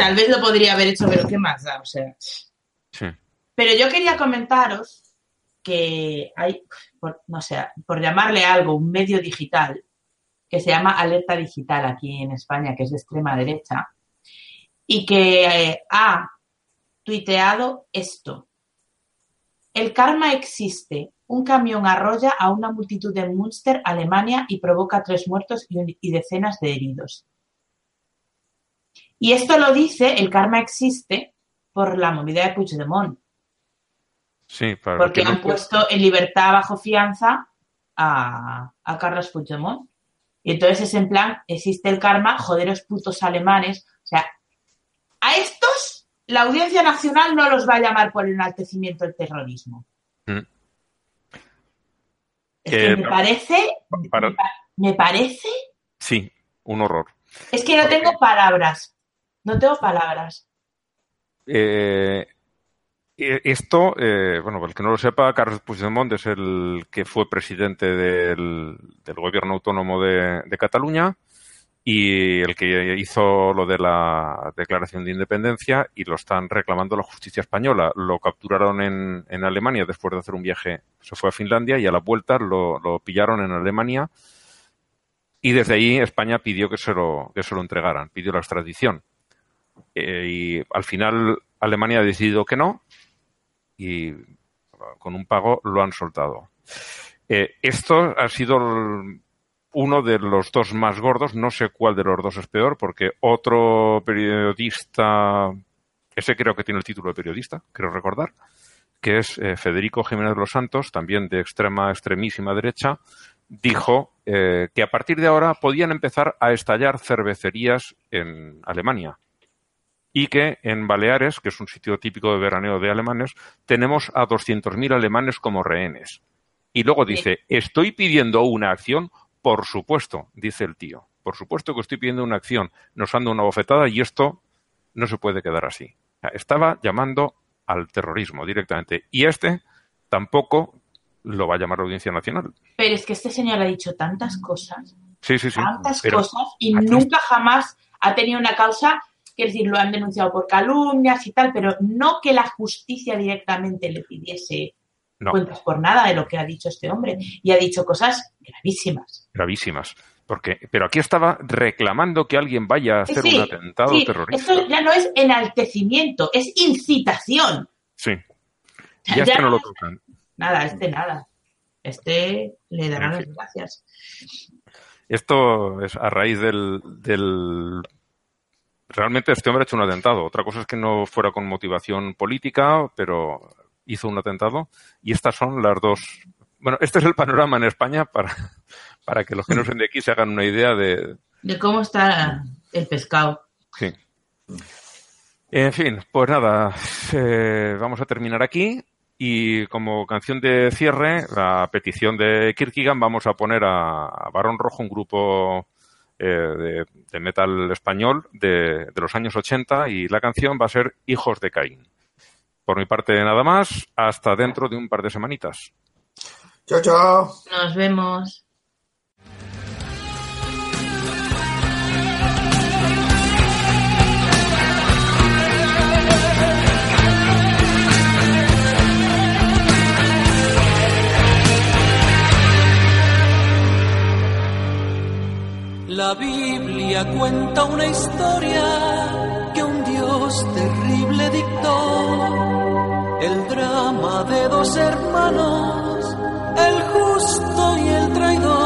D: tal vez lo podría haber hecho, pero ¿qué más da? O sea,
C: Sí.
D: Pero yo quería comentaros que hay, por, no sé, por llamarle algo, un medio digital que se llama Alerta Digital aquí en España, que es de extrema derecha, y que eh, ha tuiteado esto. El karma existe. Un camión arrolla a una multitud en Münster, Alemania, y provoca tres muertos y, un- y decenas de heridos. Y esto lo dice, el karma existe, por la movida de Puigdemont,
C: Sí, para
D: porque
C: no-
D: han puesto en libertad bajo fianza a, a Carlos Puigdemont. Y entonces es en plan, existe el karma, joderos putos alemanes. O sea, a estos la Audiencia Nacional no los va a llamar por el enaltecimiento del terrorismo.
C: Mm.
D: Es que
C: Eh,
D: me parece,
C: para-
D: me parece,
C: Sí, un horror.
D: es que no
C: Porque-
D: tengo palabras. No tengo palabras.
C: Eh, eh, esto, eh, bueno, para el que no lo sepa, Carlos Puigdemont es el que fue presidente del, gobierno autónomo de, de Cataluña y el que hizo lo de la declaración de independencia y lo están reclamando la justicia española. Lo capturaron en, en Alemania después de hacer un viaje, se fue a Finlandia y a la vuelta lo, lo pillaron en Alemania y desde ahí España pidió que se lo, que se lo entregaran, pidió la extradición. Eh, y al final Alemania ha decidido que no y con un pago lo han soltado. Eh, esto ha sido uno de los dos más gordos, no sé cuál de los dos es peor, porque otro periodista, ese creo que tiene el título de periodista, creo recordar, que es eh, Federico Jiménez de los Santos, también de extrema, extremísima derecha, dijo que a partir de ahora podían empezar a estallar cervecerías en Alemania y que en Baleares, que es un sitio típico de veraneo de alemanes, tenemos a 200.000 alemanes como rehenes. Y luego dice, estoy pidiendo una acción, por supuesto, dice el tío. Por supuesto que estoy pidiendo una acción. Nos anda una bofetada y esto no se puede quedar así. Estaba llamando al terrorismo directamente. Y este tampoco lo va a llamar la Audiencia Nacional.
D: Pero es que este señor ha dicho tantas cosas,
C: Sí, sí, sí.
D: tantas cosas, y nunca jamás ha tenido una causa, que decir, lo han denunciado por calumnias y tal, pero no que la justicia directamente le pidiese
C: No.
D: cuentas por nada de lo que ha dicho este hombre. Y ha dicho cosas gravísimas.
C: gravísimas. Porque, pero aquí estaba reclamando que alguien vaya a hacer
D: Sí,
C: un atentado
D: sí,
C: terrorista.
D: Esto ya no es enaltecimiento, es incitación.
C: Sí.
D: Ya
C: Y este no
D: no-
C: lo tocan.
D: Nada, este nada. Este le darán las gracias.
C: Esto es a raíz del, del... Realmente este hombre ha hecho un atentado. Otra cosa es que no fuera con motivación política, pero hizo un atentado. Y estas son las dos... Bueno, este es el panorama en España para, para que los que no son de aquí se hagan una idea de...
D: De cómo está el pescado.
C: Sí. En fin, pues nada, eh, vamos a terminar aquí. Y como canción de cierre, la petición de Kierkegaard, vamos a poner a Barón Rojo, un grupo eh, de, de metal español de, de los años 80, y la canción va a ser Hijos de Caín. Por mi parte, nada más. Hasta dentro de un par de semanitas.
E: Chao, chao.
D: Nos vemos.
H: La Biblia cuenta una historia que un Dios terrible dictó. El drama de dos hermanos, el justo y el traidor.